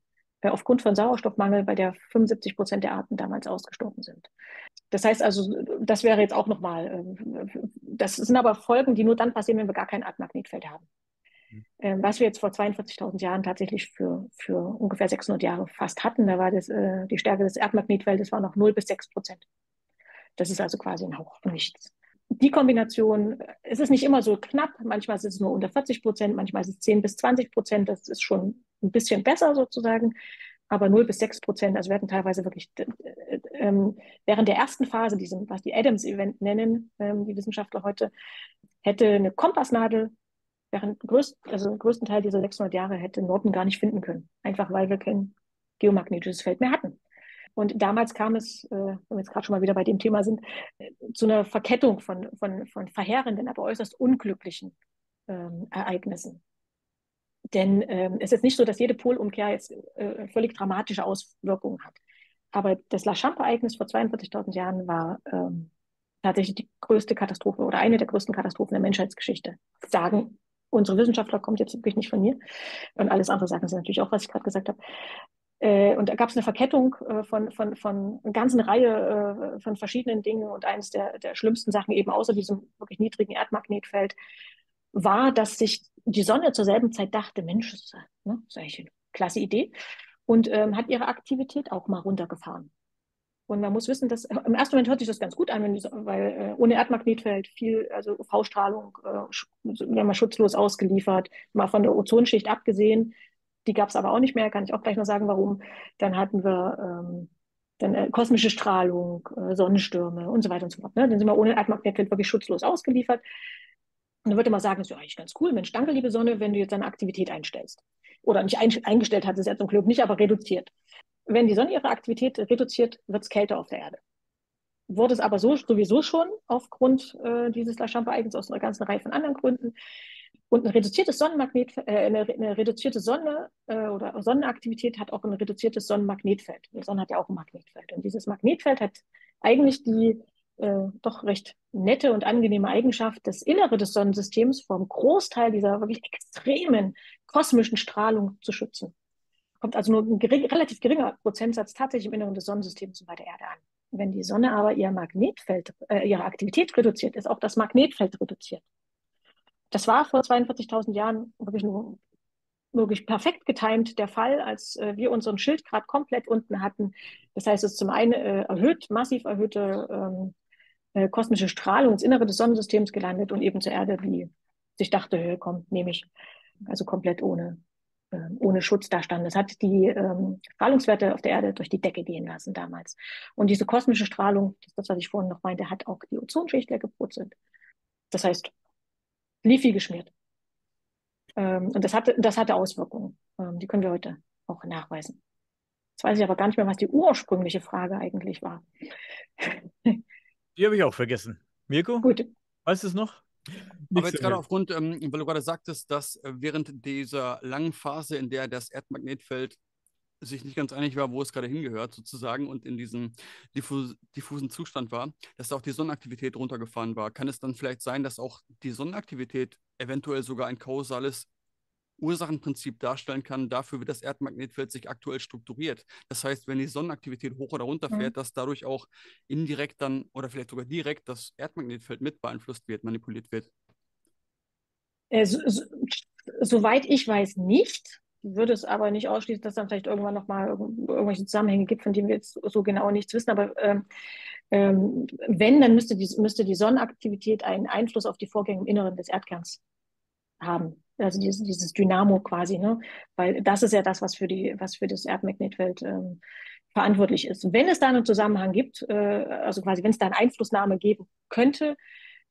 äh, aufgrund von Sauerstoffmangel, bei der 75 Prozent der Arten damals ausgestorben sind. Das heißt also, das wäre jetzt auch nochmal, äh, das sind aber Folgen, die nur dann passieren, wenn wir gar kein Erdmagnetfeld haben. Mhm. was wir jetzt vor 42.000 Jahren tatsächlich für, für ungefähr 600 Jahre fast hatten, da war das, äh, die Stärke des Erdmagnetfeldes war noch 0 bis 6 Prozent. Das ist also quasi ein Hauch nichts. Die Kombination, es ist nicht immer so knapp, manchmal ist es nur unter 40 Prozent, manchmal ist es 10 bis 20 Prozent, das ist schon ein bisschen besser sozusagen, aber 0 bis 6 Prozent, also hatten teilweise wirklich äh, ähm, während der ersten Phase, diesem, was die Adams-Event nennen, ähm, die Wissenschaftler heute, hätte eine Kompassnadel während größt, also den größten Teil dieser 600 Jahre hätte Norden gar nicht finden können, einfach weil wir kein geomagnetisches Feld mehr hatten. Und damals kam es, äh, wenn wir jetzt gerade schon mal wieder bei dem Thema sind, zu einer Verkettung von, von, von verheerenden, aber äußerst unglücklichen ähm, Ereignissen. Denn ähm, es ist nicht so, dass jede Polumkehr jetzt äh, völlig dramatische Auswirkungen hat. Aber das La Champ-Ereignis vor 42.000 Jahren war ähm, tatsächlich die größte Katastrophe oder eine der größten Katastrophen der Menschheitsgeschichte. Sagen unsere Wissenschaftler, kommt jetzt wirklich nicht von mir. Und alles andere sagen sie natürlich auch, was ich gerade gesagt habe. Äh, und da gab es eine Verkettung äh, von, von, von einer ganzen Reihe äh, von verschiedenen Dingen. Und eines der, der schlimmsten Sachen eben außer diesem wirklich niedrigen Erdmagnetfeld war, dass sich die Sonne zur selben Zeit dachte, Mensch, das ist, ne, ist eigentlich eine klasse Idee. Und ähm, hat ihre Aktivität auch mal runtergefahren. Und man muss wissen, dass im ersten Moment hört sich das ganz gut an, die, weil äh, ohne Erdmagnetfeld viel, also V-Strahlung, äh, wenn man schutzlos ausgeliefert, mal von der Ozonschicht abgesehen, die gab es aber auch nicht mehr, kann ich auch gleich noch sagen, warum. Dann hatten wir ähm, dann äh, kosmische Strahlung, äh, Sonnenstürme und so weiter und so fort. Ne? Dann sind wir ohne Erdmagnetfeld wirklich schutzlos ausgeliefert. Und dann würde man sagen, das ist ja eigentlich ganz cool, Mensch, danke, liebe Sonne, wenn du jetzt deine Aktivität einstellst. Oder nicht ein, eingestellt hat es ja zum Glück nicht, aber reduziert. Wenn die Sonne ihre Aktivität reduziert, wird es kälter auf der Erde. Wurde es aber so, sowieso schon aufgrund äh, dieses La Chambre-Ereignisses aus einer ganzen Reihe von anderen Gründen. Und ein reduziertes Sonnenmagnet, äh, eine, eine, reduzierte Sonne äh, oder Sonnenaktivität hat auch ein reduziertes Sonnenmagnetfeld. Die Sonne hat ja auch ein Magnetfeld. Und dieses Magnetfeld hat eigentlich die äh, doch recht nette und angenehme Eigenschaft, das Innere des Sonnensystems vom Großteil dieser wirklich extremen kosmischen Strahlung zu schützen. Kommt also nur ein gering, relativ geringer Prozentsatz tatsächlich im Inneren des Sonnensystems bei der Erde an. Wenn die Sonne aber ihr Magnetfeld, äh, ihre Aktivität reduziert, ist auch das Magnetfeld reduziert. Das war vor 42.000 Jahren wirklich nur wirklich perfekt getimt der Fall, als äh, wir unseren Schild gerade komplett unten hatten. Das heißt, es ist zum einen äh, erhöht, massiv erhöhte ähm, äh, kosmische Strahlung ins Innere des Sonnensystems gelandet und eben zur Erde, die sich dachte, hey, komm, nehme ich. Also komplett ohne, äh, ohne Schutz da stand. Das hat die ähm, Strahlungswerte auf der Erde durch die Decke gehen lassen damals. Und diese kosmische Strahlung, das was ich vorhin noch meinte, hat auch die Ozonschicht weggebrutzelt. Das heißt, lief wie geschmiert. Ähm, und das hatte, das hatte Auswirkungen. Ähm, die können wir heute auch nachweisen. Jetzt weiß ich aber gar nicht mehr, was die ursprüngliche Frage eigentlich war. Die habe ich auch vergessen. Mirko? Gut. Weißt du es noch? Aber jetzt gerade aufgrund, ähm, weil du gerade sagtest, dass äh, während dieser langen Phase, in der das Erdmagnetfeld sich nicht ganz einig war, wo es gerade hingehört, sozusagen, und in diesem diffus diffusen Zustand war, dass auch die Sonnenaktivität runtergefahren war. Kann es dann vielleicht sein, dass auch die Sonnenaktivität eventuell sogar ein kausales Ursachenprinzip darstellen kann dafür, wie das Erdmagnetfeld sich aktuell strukturiert. Das heißt, wenn die Sonnenaktivität hoch oder runter fährt, mhm. dass dadurch auch indirekt dann oder vielleicht sogar direkt das Erdmagnetfeld mit beeinflusst wird, manipuliert wird. Äh, so, so, soweit ich weiß, nicht. Würde es aber nicht ausschließen, dass dann vielleicht irgendwann nochmal irgendwelche Zusammenhänge gibt, von denen wir jetzt so genau nichts wissen. Aber ähm, ähm, wenn, dann müsste die, müsste die Sonnenaktivität einen Einfluss auf die Vorgänge im Inneren des Erdkerns haben also dieses, dieses Dynamo quasi, ne? Weil das ist ja das, was für die, was für das Erdmagnetfeld ähm, verantwortlich ist. Wenn es da einen Zusammenhang gibt, äh, also quasi, wenn es da eine Einflussnahme geben könnte,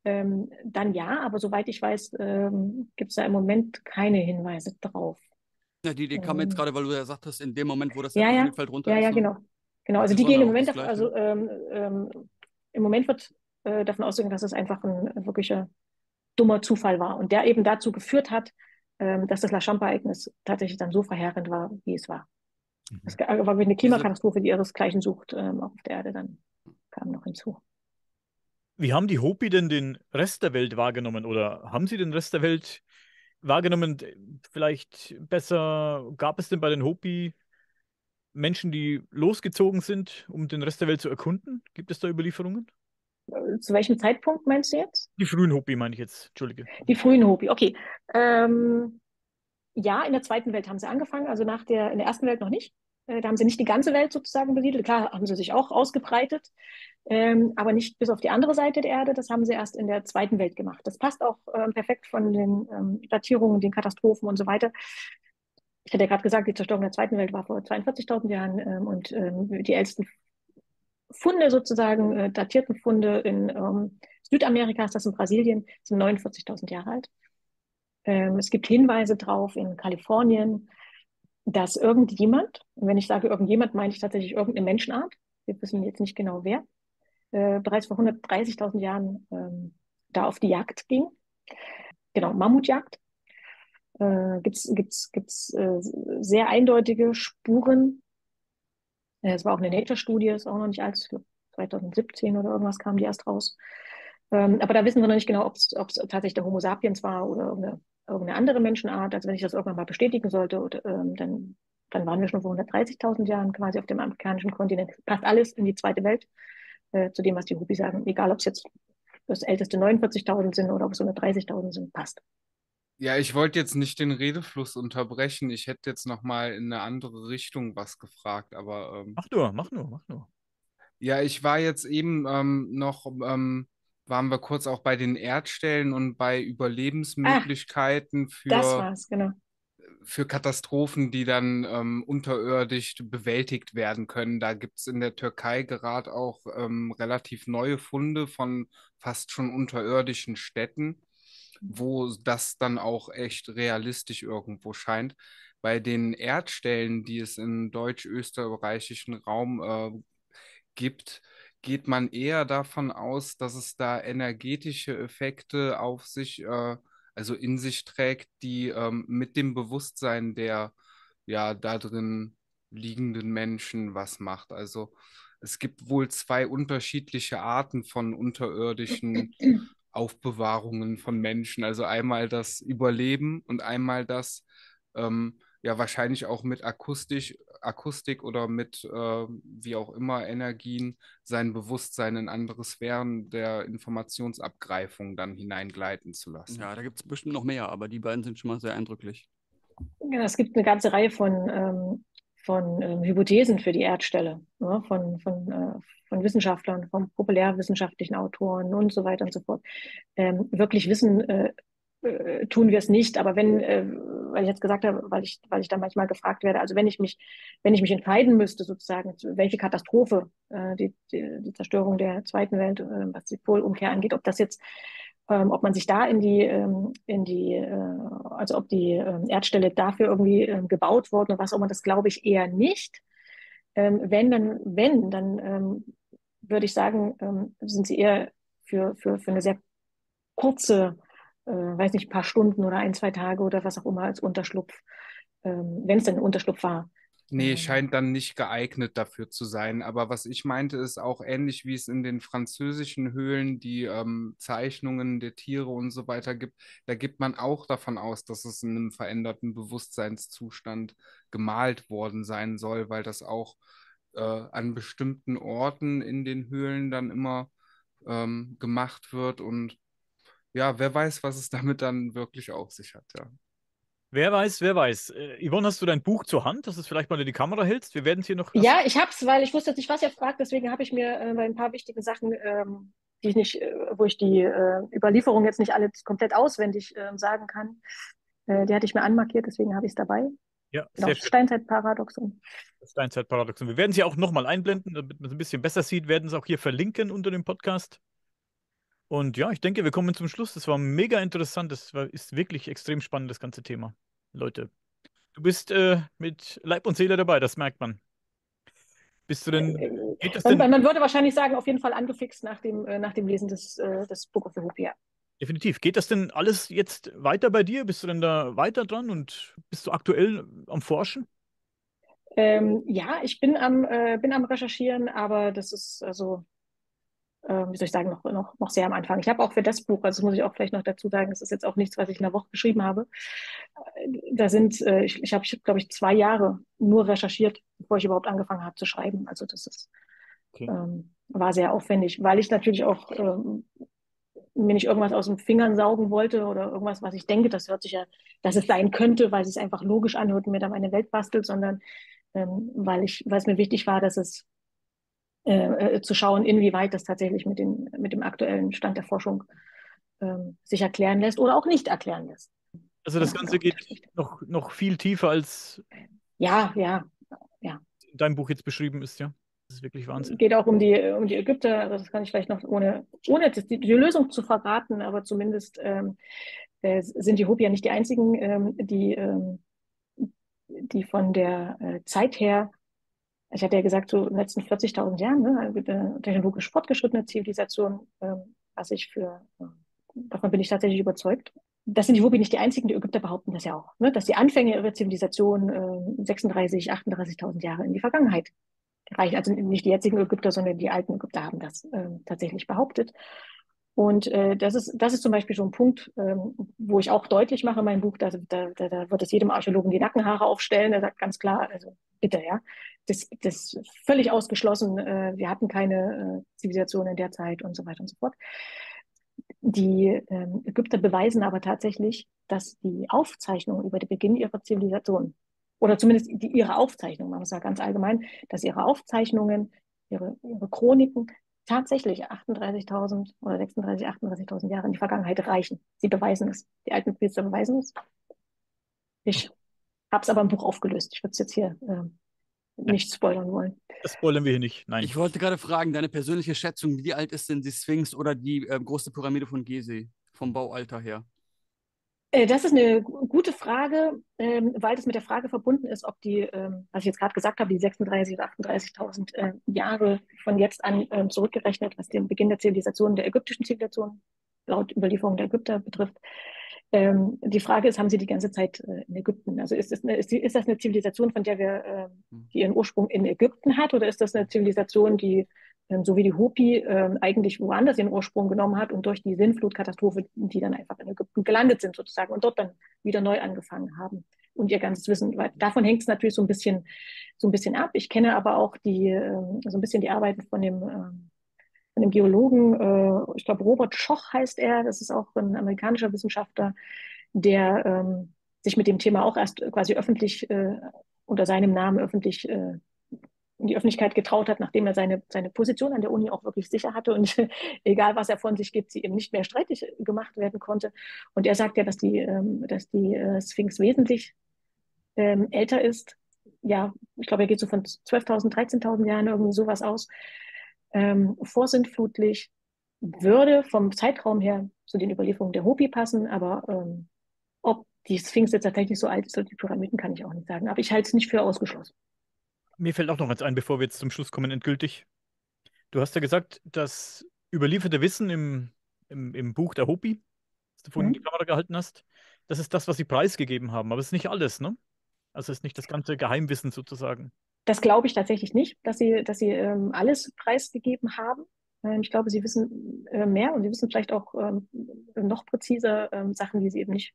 ähm, dann ja, aber soweit ich weiß, ähm, gibt es da im Moment keine Hinweise drauf. Ja, die, die kam jetzt ähm. gerade, weil du ja sagtest, in dem Moment, wo das ja, ja, runter ja, ist. Ja, ja, ne? genau. Genau, also die gehen im Moment, auf, also ähm, ähm, im Moment wird äh, davon ausgehen, dass es einfach ein wirklicher dummer Zufall war und der eben dazu geführt hat, ähm, dass das La Champa-Ereignis tatsächlich dann so verheerend war, wie es war. Mhm. Es war wirklich eine Klimakatastrophe, die ihresgleichen sucht, ähm, auf der Erde dann kam noch hinzu. Wie haben die Hopi denn den Rest der Welt wahrgenommen oder haben sie den Rest der Welt wahrgenommen? Vielleicht besser, gab es denn bei den Hopi Menschen, die losgezogen sind, um den Rest der Welt zu erkunden? Gibt es da Überlieferungen? Zu welchem Zeitpunkt meinst du jetzt? Die frühen Hopi meine ich jetzt, Entschuldige. Die frühen Hopi, okay. Ähm, ja, in der zweiten Welt haben sie angefangen, also nach der, in der ersten Welt noch nicht. Äh, da haben sie nicht die ganze Welt sozusagen besiedelt. Klar haben sie sich auch ausgebreitet, ähm, aber nicht bis auf die andere Seite der Erde. Das haben sie erst in der zweiten Welt gemacht. Das passt auch ähm, perfekt von den ähm, Datierungen, den Katastrophen und so weiter. Ich hatte ja gerade gesagt, die Zerstörung der zweiten Welt war vor 42.000 Jahren ähm, und ähm, die ältesten Funde sozusagen, äh, datierten Funde in ähm, Südamerika, ist das in Brasilien, sind 49.000 Jahre alt. Es gibt Hinweise drauf in Kalifornien, dass irgendjemand, und wenn ich sage irgendjemand, meine ich tatsächlich irgendeine Menschenart, wir wissen jetzt nicht genau wer, äh, bereits vor 130.000 Jahren ähm, da auf die Jagd ging. Genau, Mammutjagd. Äh, Gibt es gibt's, gibt's, äh, sehr eindeutige Spuren es war auch eine Nature-Studie, ist auch noch nicht alt, 2017 oder irgendwas kam die erst raus. Ähm, aber da wissen wir noch nicht genau, ob es tatsächlich der Homo sapiens war oder irgendeine, irgendeine andere Menschenart. Also wenn ich das irgendwann mal bestätigen sollte, oder, ähm, dann dann waren wir schon vor 130.000 Jahren quasi auf dem amerikanischen Kontinent. Passt alles in die zweite Welt, äh, zu dem, was die Hopi sagen. Egal, ob es jetzt das älteste 49.000 sind oder ob es 130.000 sind, passt. Ja, ich wollte jetzt nicht den Redefluss unterbrechen. Ich hätte jetzt noch mal in eine andere Richtung was gefragt, aber ähm, mach nur, mach nur, mach nur. Ja, ich war jetzt eben ähm, noch, ähm, waren wir kurz auch bei den Erdstellen und bei Überlebensmöglichkeiten ah, für, genau. für Katastrophen, die dann ähm, unterirdisch bewältigt werden können. Da gibt es in der Türkei gerade auch ähm, relativ neue Funde von fast schon unterirdischen Städten wo das dann auch echt realistisch irgendwo scheint. Bei den Erdstellen, die es im deutsch-österreichischen Raum äh, gibt, geht man eher davon aus, dass es da energetische Effekte auf sich, äh, also in sich trägt, die ähm, mit dem Bewusstsein der ja da drin liegenden Menschen was macht. Also es gibt wohl zwei unterschiedliche Arten von unterirdischen Aufbewahrungen von Menschen. Also einmal das Überleben und einmal das, ähm, ja, wahrscheinlich auch mit Akustisch, Akustik oder mit äh, wie auch immer Energien sein Bewusstsein in andere Sphären der Informationsabgreifung dann hineingleiten zu lassen. Ja, da gibt es bestimmt noch mehr, aber die beiden sind schon mal sehr eindrücklich. Ja, es gibt eine ganze Reihe von, ähm, von ähm, Hypothesen für die Erdstelle, ja, von, von, äh, von Wissenschaftlern, von populärwissenschaftlichen Autoren und so weiter und so fort. Ähm, wirklich wissen äh, äh, tun wir es nicht, aber wenn, äh, weil ich jetzt gesagt habe, weil ich, weil ich da manchmal gefragt werde, also wenn ich mich, wenn ich mich entscheiden müsste, sozusagen, welche Katastrophe, äh, die, die, die Zerstörung der zweiten Welt, äh, was die Polumkehr angeht, ob das jetzt ähm, ob man sich da in die, ähm, in die, äh, also ob die ähm, Erdstelle dafür irgendwie ähm, gebaut worden oder was auch immer, das glaube ich eher nicht. Ähm, wenn, dann, wenn, dann ähm, würde ich sagen, sind sie eher für, für, für eine sehr kurze, äh, weiß nicht, paar Stunden oder ein, zwei Tage oder was auch immer als Unterschlupf, wenn es denn ein Unterschlupf war, Nee, ähm. scheint dann nicht geeignet dafür zu sein. Aber was ich meinte, ist auch ähnlich wie es in den französischen Höhlen die ähm, Zeichnungen der Tiere und so weiter gibt. Da gibt man auch davon aus, dass es in einem veränderten Bewusstseinszustand gemalt worden sein soll, weil das auch äh, an bestimmten Orten in den Höhlen dann immer ähm, gemacht wird. Und ja, wer weiß, was es (laughs) damit dann wirklich auf sich hat, ja. Wer weiß, wer weiß. Äh, Yvonne, hast du dein Buch zur Hand, dass du es vielleicht mal in die Kamera hältst? Wir werden es hier noch. Ja, ich habe es, weil ich wusste nicht, was ihr fragt. Deswegen habe ich mir äh, bei ein paar wichtigen Sachen, ähm, die ich nicht, äh, wo ich die äh, Überlieferung jetzt nicht alle komplett auswendig ähm, sagen kann, äh, die hatte ich mir anmarkiert. Deswegen habe ich es dabei. Ja, genau. Steinzeitparadoxon. Steinzeitparadoxon. Wir werden sie auch nochmal einblenden, damit man es ein bisschen besser sieht. Werden es auch hier verlinken unter dem Podcast. Und ja, ich denke, wir kommen zum Schluss. Das war mega interessant. Das war, ist wirklich extrem spannend, das ganze Thema. Leute. Du bist äh, mit Leib und Seele dabei, das merkt man. Bist du denn. Geht das denn man, man würde wahrscheinlich sagen, auf jeden Fall angefixt nach dem, äh, nach dem Lesen des, äh, des Book of the Hope, ja. Definitiv. Geht das denn alles jetzt weiter bei dir? Bist du denn da weiter dran und bist du aktuell am Forschen? Ähm, ja, ich bin am, äh, bin am Recherchieren, aber das ist also äh, wie soll ich sagen, noch, noch, noch sehr am Anfang. Ich habe auch für das Buch, also das muss ich auch vielleicht noch dazu sagen, das ist jetzt auch nichts, was ich in einer Woche geschrieben habe. Äh, da sind, äh, ich, ich habe, glaube ich, zwei Jahre nur recherchiert, bevor ich überhaupt angefangen habe zu schreiben. Also das ist, okay. ähm, war sehr aufwendig, weil ich natürlich auch ähm, mir nicht irgendwas aus den Fingern saugen wollte oder irgendwas, was ich denke, das hört sich ja, dass es sein könnte, weil es sich einfach logisch anhört und mir da meine Welt bastelt, sondern ähm, weil ich, weil es mir wichtig war, dass es äh, äh, zu schauen, inwieweit das tatsächlich mit, den, mit dem aktuellen Stand der Forschung ähm, sich erklären lässt oder auch nicht erklären lässt. Also das ja, Ganze geht noch, noch viel tiefer als ja, ja, ja. in deinem Buch jetzt beschrieben ist, ja. Das ist wirklich Wahnsinn. Es geht auch um die, um die Ägypter, also das kann ich vielleicht noch, ohne, ohne die, die Lösung zu verraten, aber zumindest ähm, äh, sind die Hopi ja nicht die einzigen, ähm, die, ähm, die von der äh, Zeit her ich hatte ja gesagt, so in den letzten 40.000 Jahren, ne, eine also technologisch fortgeschrittene Zivilisation, ähm, was ich für, äh, davon bin ich tatsächlich überzeugt. Das sind die Wobi nicht die einzigen, die Ägypter behaupten das ja auch, ne, dass die Anfänge ihrer Zivilisation äh, 36, 38.000 Jahre in die Vergangenheit reichen. Also nicht die jetzigen Ägypter, sondern die alten Ägypter haben das äh, tatsächlich behauptet. Und äh, das, ist, das ist zum Beispiel so ein Punkt, ähm, wo ich auch deutlich mache in meinem Buch, da, da, da wird es jedem Archäologen die Nackenhaare aufstellen. Er sagt ganz klar, also bitte, ja, das, das ist völlig ausgeschlossen. Äh, wir hatten keine äh, Zivilisation in der Zeit und so weiter und so fort. Die ähm, Ägypter beweisen aber tatsächlich, dass die Aufzeichnungen über den Beginn ihrer Zivilisation, oder zumindest die, ihre Aufzeichnungen, man muss ja ganz allgemein, dass ihre Aufzeichnungen, ihre, ihre Chroniken tatsächlich 38.000 oder 36.000, 38.000 Jahre in die Vergangenheit reichen. Sie beweisen es. Die alten Priester beweisen es. Ich habe es aber im Buch aufgelöst. Ich würde es jetzt hier äh, nicht spoilern wollen. Das spoilern wir hier nicht. Nein. Ich wollte gerade fragen, deine persönliche Schätzung, wie alt ist denn die Sphinx oder die äh, große Pyramide von Gizeh vom Baualter her? Äh, das ist eine gute Frage, ähm, weil das mit der Frage verbunden ist, ob die, ähm, was ich jetzt gerade gesagt habe, die 36.000 oder 38.000 äh, Jahre von jetzt an ähm, zurückgerechnet, was den Beginn der Zivilisation, der ägyptischen Zivilisation laut Überlieferung der Ägypter betrifft. die Frage ist, haben sie die ganze Zeit äh, in Ägypten? Also ist das, eine, ist, das eine Zivilisation, von der wir, die ihren Ursprung in Ägypten hat, oder ist das eine Zivilisation, die so wie die Hopi äh, eigentlich woanders ihren Ursprung genommen hat und durch die Sinnflutkatastrophe, die dann einfach in Ägypten gelandet sind sozusagen und dort dann wieder neu angefangen haben und ihr ganzes Wissen. Weil davon hängt es natürlich so ein bisschen so ein bisschen ab. Ich kenne aber auch die äh, so ein bisschen die Arbeiten von dem äh, von dem Geologen, äh, ich glaube Robert Schoch heißt er, das ist auch ein amerikanischer Wissenschaftler, der ähm, sich mit dem Thema auch erst quasi öffentlich äh, unter seinem Namen öffentlich äh, in die Öffentlichkeit getraut hat, nachdem er seine, seine Position an der Uni auch wirklich sicher hatte und (laughs) egal was er von sich gibt, sie eben nicht mehr streitig gemacht werden konnte. Und er sagt ja, dass die, ähm, dass die äh, Sphinx wesentlich ähm, älter ist. Ja, ich glaube, er geht so von 12.000, 13.000 Jahren irgendwie sowas aus. Ähm, vorsintflutlich würde vom Zeitraum her zu den Überlieferungen der Hopi passen, aber ähm, ob die Sphinx jetzt tatsächlich so alt ist oder die Pyramiden, kann ich auch nicht sagen. Aber ich halte es nicht für ausgeschlossen. Mir fällt auch noch eins ein, bevor wir jetzt zum Schluss kommen, endgültig. Du hast ja gesagt, das überlieferte Wissen im, im, im Buch der Hopi, das du vorhin mhm. in die Kamera gehalten hast, das ist das, was sie preisgegeben haben. Aber es ist nicht alles, ne? Also es ist nicht das ganze Geheimwissen sozusagen. Das glaube ich tatsächlich nicht, dass sie, dass sie ähm, alles preisgegeben haben. Ähm, ich glaube, sie wissen äh, mehr und sie wissen vielleicht auch ähm, noch präziser ähm, Sachen, die sie eben nicht,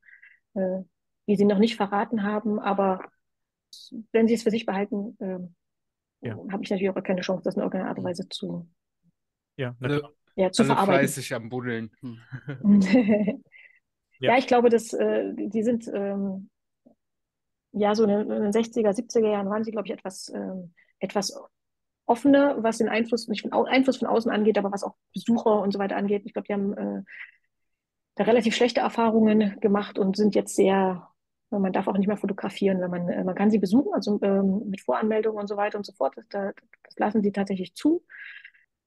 äh, die sie noch nicht verraten haben. Aber wenn sie es für sich behalten, ähm, ja. habe ich natürlich auch keine Chance, das in irgendeiner Art und Weise zu, ja, alle, ja, zu alle verarbeiten. fleißig am Buddeln. Hm. (laughs) ja. ja. ich glaube, dass äh, die sind ähm, ja so in den 60er, 70er Jahren waren sie, glaube ich, etwas, ähm, etwas offener, was den Einfluss, nicht von, Einfluss von außen angeht, aber was auch Besucher und so weiter angeht. Ich glaube, die haben äh, da relativ schlechte Erfahrungen gemacht und sind jetzt sehr man darf auch nicht mehr fotografieren, wenn man, äh, man kann sie besuchen, also ähm, mit Voranmeldung und so weiter und so fort. Das, das lassen sie tatsächlich zu.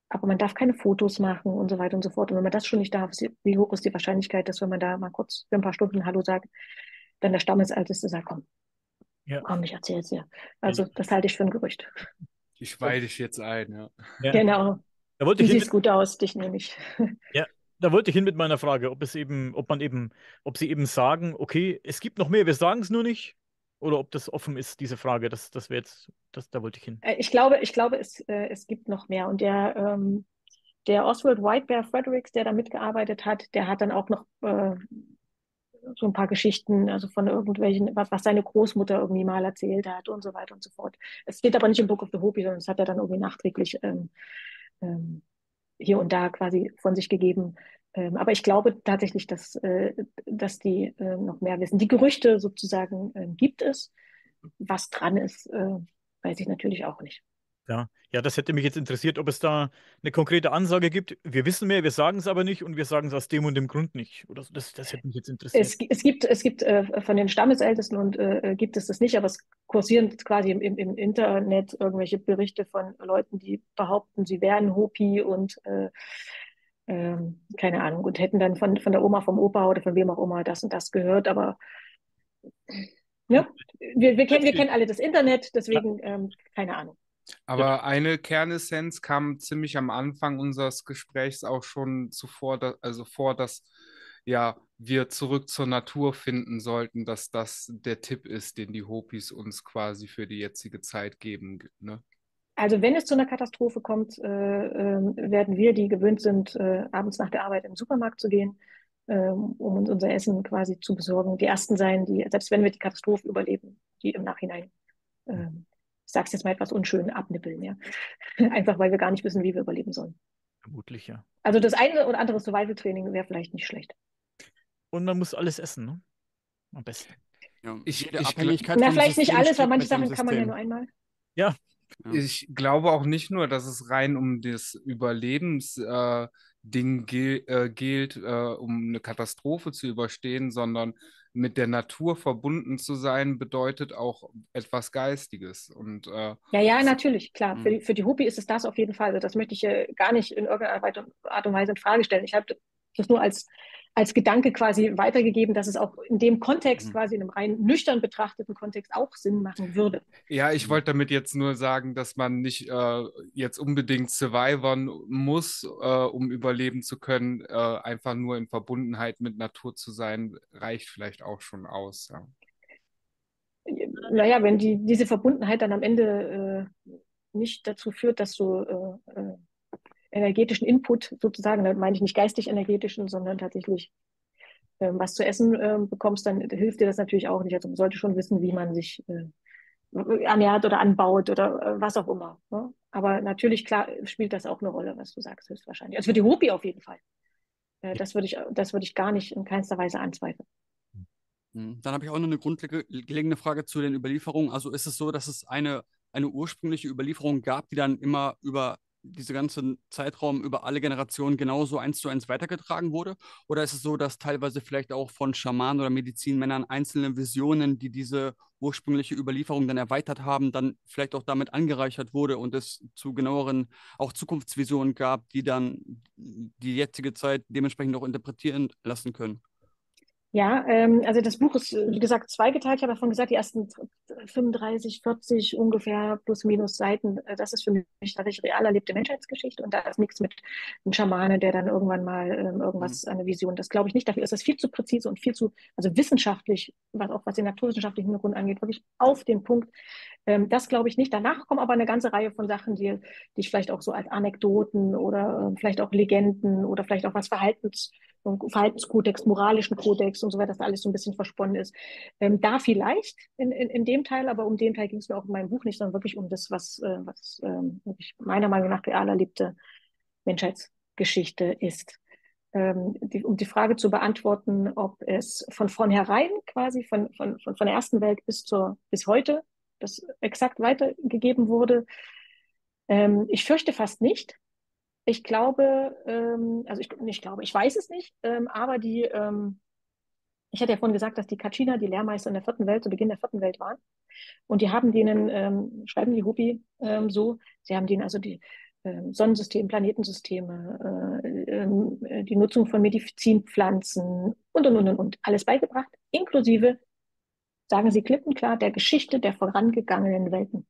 Aber man darf keine Fotos machen und so weiter und so fort. Und wenn man das schon nicht darf, wie hoch ist die Wahrscheinlichkeit, dass wenn man da mal kurz für ein paar Stunden Hallo sagt, dann der Stammesälteste sagt, komm, ja. komm, ich erzähl's dir. Also das halte ich für ein Gerücht. Ich weihe dich jetzt ein, ja. ja. Genau. Da wollte du siehst gut aus, dich nehme ich. Ja, da wollte ich hin mit meiner Frage, ob es eben, ob man eben, ob sie eben sagen, okay, es gibt noch mehr, wir sagen es nur nicht, oder ob das offen ist, diese Frage. Das, das wäre jetzt, das, da wollte ich hin. Äh, ich glaube, ich glaube, es, äh, es gibt noch mehr. Und der, ähm, der Oswald Whitebear Fredericks, der da mitgearbeitet hat, der hat dann auch noch äh, so ein paar Geschichten, also von irgendwelchen, was, was seine Großmutter irgendwie mal erzählt hat und so weiter und so fort. Es steht aber nicht im Book of the Hopi, sondern es hat er dann irgendwie nachträglich ähm, ähm, hier und da quasi von sich gegeben. Ähm, aber ich glaube tatsächlich, dass, äh, dass die äh, noch mehr wissen. Die Gerüchte sozusagen äh, gibt es. Was dran ist, äh, weiß ich natürlich auch nicht. Ja, ja, das hätte mich jetzt interessiert, ob es da eine konkrete Ansage gibt. Wir wissen mehr, wir sagen es aber nicht und wir sagen es aus dem und dem Grund nicht. Oder das, das hätte mich jetzt interessiert. Es, es gibt, es gibt äh, von den Stammesältesten und äh, gibt es das nicht, aber es kursieren quasi im, im, im, Internet irgendwelche Berichte von Leuten, die behaupten, sie wären Hopi und ähm, keine Ahnung und hätten dann von, von der Oma, vom Opa oder von wem auch immer das und das gehört. Aber ja, wir, wir, kennen, wir kennen alle das Internet, deswegen ähm, keine Ahnung. Aber eine Kernessenz kam ziemlich am Anfang unseres Gesprächs auch schon zuvor, da, also vor, dass ja wir zurück zur Natur finden sollten, dass das der Tipp ist, den die Hopis uns quasi für die jetzige Zeit geben. Ne? Also wenn es zu einer Katastrophe kommt, äh, äh, werden wir, die gewöhnt sind, äh, abends nach der Arbeit den Supermarkt zu gehen, ähm, um uns unser Essen quasi zu besorgen, die Ersten sein, die, selbst wenn wir die Katastrophe überleben, die im Nachhinein, ähm, ich sage es jetzt mal etwas unschön, abnippeln. Ja? (laughs) Einfach weil wir gar nicht wissen, wie wir überleben sollen. Vermutlich, ja. Also das eine oder andere Survival-Training wäre vielleicht nicht schlecht. Und man muss alles essen, ne? Am besten. Ja, ich, ich, Abhängigkeit Na, vielleicht nicht alles, weil manche Sachen kann man ja nur einmal. Ja. Ich glaube auch nicht nur, dass es rein um das Überlebensding äh, gel äh, gilt, äh, um eine Katastrophe zu überstehen, sondern mit der Natur verbunden zu sein, bedeutet auch etwas Geistiges. Und, äh, ja, ja, natürlich, klar. Für die, für die Hupi ist es das auf jeden Fall. Also das möchte ich äh, gar nicht in irgendeiner Art und Weise in Frage stellen. Ich habe das nur als als Gedanke quasi weitergegeben, dass es auch in dem Kontext, mhm. quasi in einem rein nüchtern betrachteten Kontext auch Sinn machen würde. Ja, ich wollte damit jetzt nur sagen, dass man nicht äh, jetzt unbedingt survivern muss, äh, um überleben zu können. Äh, einfach nur in Verbundenheit mit Natur zu sein, reicht vielleicht auch schon aus. Ja. Naja, wenn die, diese Verbundenheit dann am Ende äh, nicht dazu führt, dass du äh, äh, energetischen Input sozusagen, da meine ich nicht geistig energetischen, sondern tatsächlich ähm, was zu essen äh, bekommst, dann hilft dir das natürlich auch nicht. Also man sollte schon wissen, wie man sich äh, ernährt oder anbaut oder äh, was auch immer. Ne? Aber natürlich, klar, spielt das auch eine Rolle, was du sagst, höchstwahrscheinlich. Also für die Hopi auf jeden Fall. Äh, das würde ich, das würde ich gar nicht in keinster Weise anzweifeln. Hm, dann habe ich auch noch eine grundlegende Frage zu den Überlieferungen. Also ist es so, dass es eine, eine ursprüngliche Überlieferung gab, die dann immer über dieser ganze Zeitraum über alle Generationen genauso eins zu eins weitergetragen wurde? Oder ist es so, dass teilweise vielleicht auch von Schamanen oder Medizinmännern einzelne Visionen, die diese ursprüngliche Überlieferung dann erweitert haben, dann vielleicht auch damit angereichert wurde und es zu genaueren auch Zukunftsvisionen gab, die dann die jetzige Zeit dementsprechend auch interpretieren lassen können? Ja, ähm, also das Buch ist, wie gesagt, zweigeteilt. Ich habe davon gesagt, die ersten 35, 40 ungefähr plus minus Seiten, äh, das ist für mich tatsächlich real erlebte Menschheitsgeschichte und da ist nichts mit einem Schamane, der dann irgendwann mal ähm, irgendwas, mhm. eine Vision, das glaube ich nicht. Dafür ist das viel zu präzise und viel zu, also wissenschaftlich, was auch was den naturwissenschaftlichen Hintergrund angeht, wirklich auf den Punkt. Ähm, das glaube ich nicht. Danach kommen aber eine ganze Reihe von Sachen, die, die ich vielleicht auch so als Anekdoten oder äh, vielleicht auch Legenden oder vielleicht auch was Verhaltens Verhaltenskodex, moralischen Kodex und so weiter, dass da alles so ein bisschen versponnen ist. Ähm, da vielleicht in, in, in dem Teil, aber um den Teil ging es mir auch in meinem Buch nicht, sondern wirklich um das, was, äh, was ähm, meiner Meinung nach real erlebte Menschheitsgeschichte ist. Ähm, die, um die Frage zu beantworten, ob es von vornherein quasi von, von, von, von der ersten Welt bis, zur, bis heute das exakt weitergegeben wurde. Ähm, ich fürchte fast nicht. Ich glaube, ähm, also ich, ich glaube, ich weiß es nicht, ähm, aber die, ähm, ich hatte ja vorhin gesagt, dass die Kachina die Lehrmeister in der vierten Welt, zu Beginn der vierten Welt waren. Und die haben denen, ähm, schreiben die Hopi ähm, so, sie haben denen also die ähm, Sonnensystem, Planetensysteme, äh, äh, die Nutzung von Medizinpflanzen und, und, und, und, und, alles beigebracht, inklusive, sagen sie klipp und klar, der Geschichte der vorangegangenen Welten.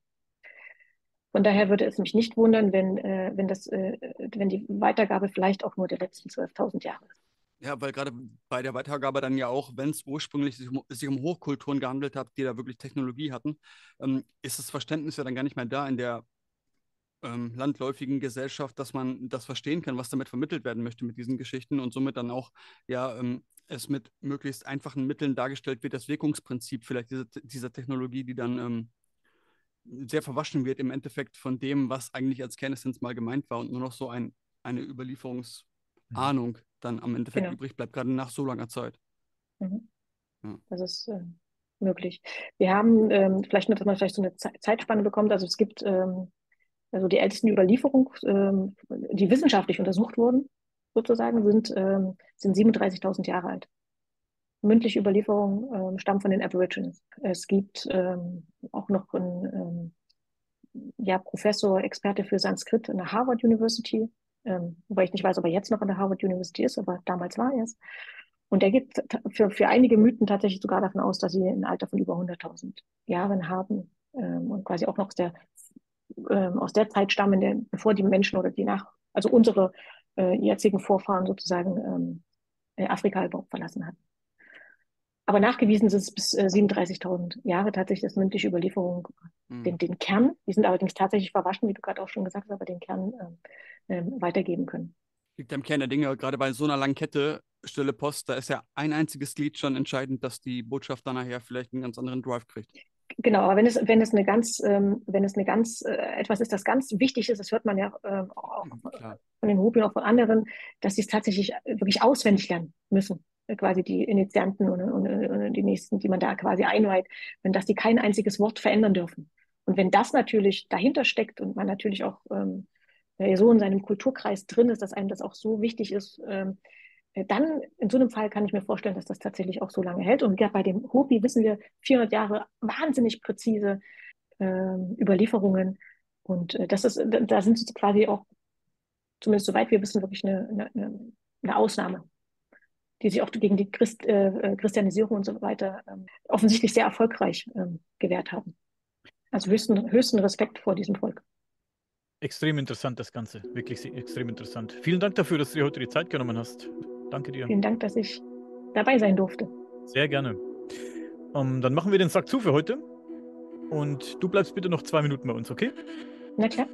Von daher würde es mich nicht wundern, wenn, äh, wenn, das, äh, wenn die Weitergabe vielleicht auch nur der letzten 12.000 Jahre ist. Ja, weil gerade bei der Weitergabe dann ja auch, wenn es ursprünglich sich um, sich um, Hochkulturen gehandelt hat, die da wirklich Technologie hatten, ähm, ist das Verständnis ja dann gar nicht mehr da in der ähm, landläufigen Gesellschaft, dass man das verstehen kann, was damit vermittelt werden möchte mit diesen Geschichten und somit dann auch ja ähm, es mit möglichst einfachen Mitteln dargestellt wird, das Wirkungsprinzip vielleicht dieser, dieser Technologie, die dann ähm, sehr verwaschen wird im Endeffekt von dem, was eigentlich als Kernessenz mal gemeint war und nur noch so ein, eine Überlieferungsahnung mhm. dann am Endeffekt genau. übrig bleibt, gerade nach so langer Zeit. Mhm. Ja. Das ist äh, möglich. Wir haben ähm, vielleicht nur, dass man vielleicht so eine Ze Zeitspanne bekommt. Also es gibt ähm, also die ältesten Überlieferungen, ähm, die wissenschaftlich untersucht wurden, sozusagen, sind, ähm, sind 37.000 Jahre alt mündliche Überlieferung ähm, stammt von den Aborigines. Es gibt ähm, auch noch einen ähm, ja, Professor, Experte für Sanskrit an der Harvard University, ähm, wobei ich nicht weiß, ob er jetzt noch an der Harvard University ist, aber damals war er es. Und er geht für, für einige Mythen tatsächlich sogar davon aus, dass sie ein Alter von über 100.000 Jahren haben ähm, und quasi auch noch aus der, ähm, aus der Zeit stammen, der, bevor die Menschen oder die nach, also unsere äh, jetzigen Vorfahren sozusagen ähm, Afrika überhaupt verlassen hatten. Aber nachgewiesen sind es bis äh, 37.000 Jahre tatsächlich, dass mündliche Überlieferung mhm. den, den Kern, die sind allerdings tatsächlich verwaschen, wie du gerade auch schon gesagt hast, aber den Kern äh, äh, weitergeben können. Liegt am Kern der Dinge, gerade bei so einer langen Kette, Stille Post, da ist ja ein einziges Glied schon entscheidend, dass die Botschaft dann nachher vielleicht einen ganz anderen Drive kriegt. Genau, aber wenn es, wenn es eine ganz, ähm, wenn es eine ganz, äh, etwas ist, das ganz wichtig ist, das hört man ja äh, auch mhm, von den und auch von anderen, dass sie es tatsächlich wirklich auswendig lernen müssen. Äh, quasi die Initianten und, und, und, die nächsten, die man da quasi einweiht, wenn dass die kein einziges Wort verändern dürfen. Und wenn das natürlich dahinter steckt und man natürlich auch ähm, so in seinem Kulturkreis drin ist, dass einem das auch so wichtig ist, ähm, äh, dann in so einem Fall kann ich mir vorstellen, dass das tatsächlich auch so lange hält. Und ja, bei dem Hopi wissen wir 400 Jahre wahnsinnig präzise äh, Überlieferungen. Und äh, das ist, da sind sie quasi auch, zumindest soweit wir wissen, wirklich eine, eine, eine Ausnahme, die sich auch gegen die Christ, äh, äh Christianisierung und so weiter ähm, offensichtlich sehr erfolgreich ähm, gewährt haben. Also höchsten, höchsten Respekt vor diesem Volk. Extrem interessant das Ganze, wirklich extrem interessant. Vielen Dank dafür, dass du dir heute die Zeit genommen hast. Danke dir. Vielen Dank, dass ich dabei sein durfte. Sehr gerne. Um, ähm, dann machen wir den Sack zu für heute. Und du bleibst bitte noch zwei Minuten bei uns, okay? Na klar.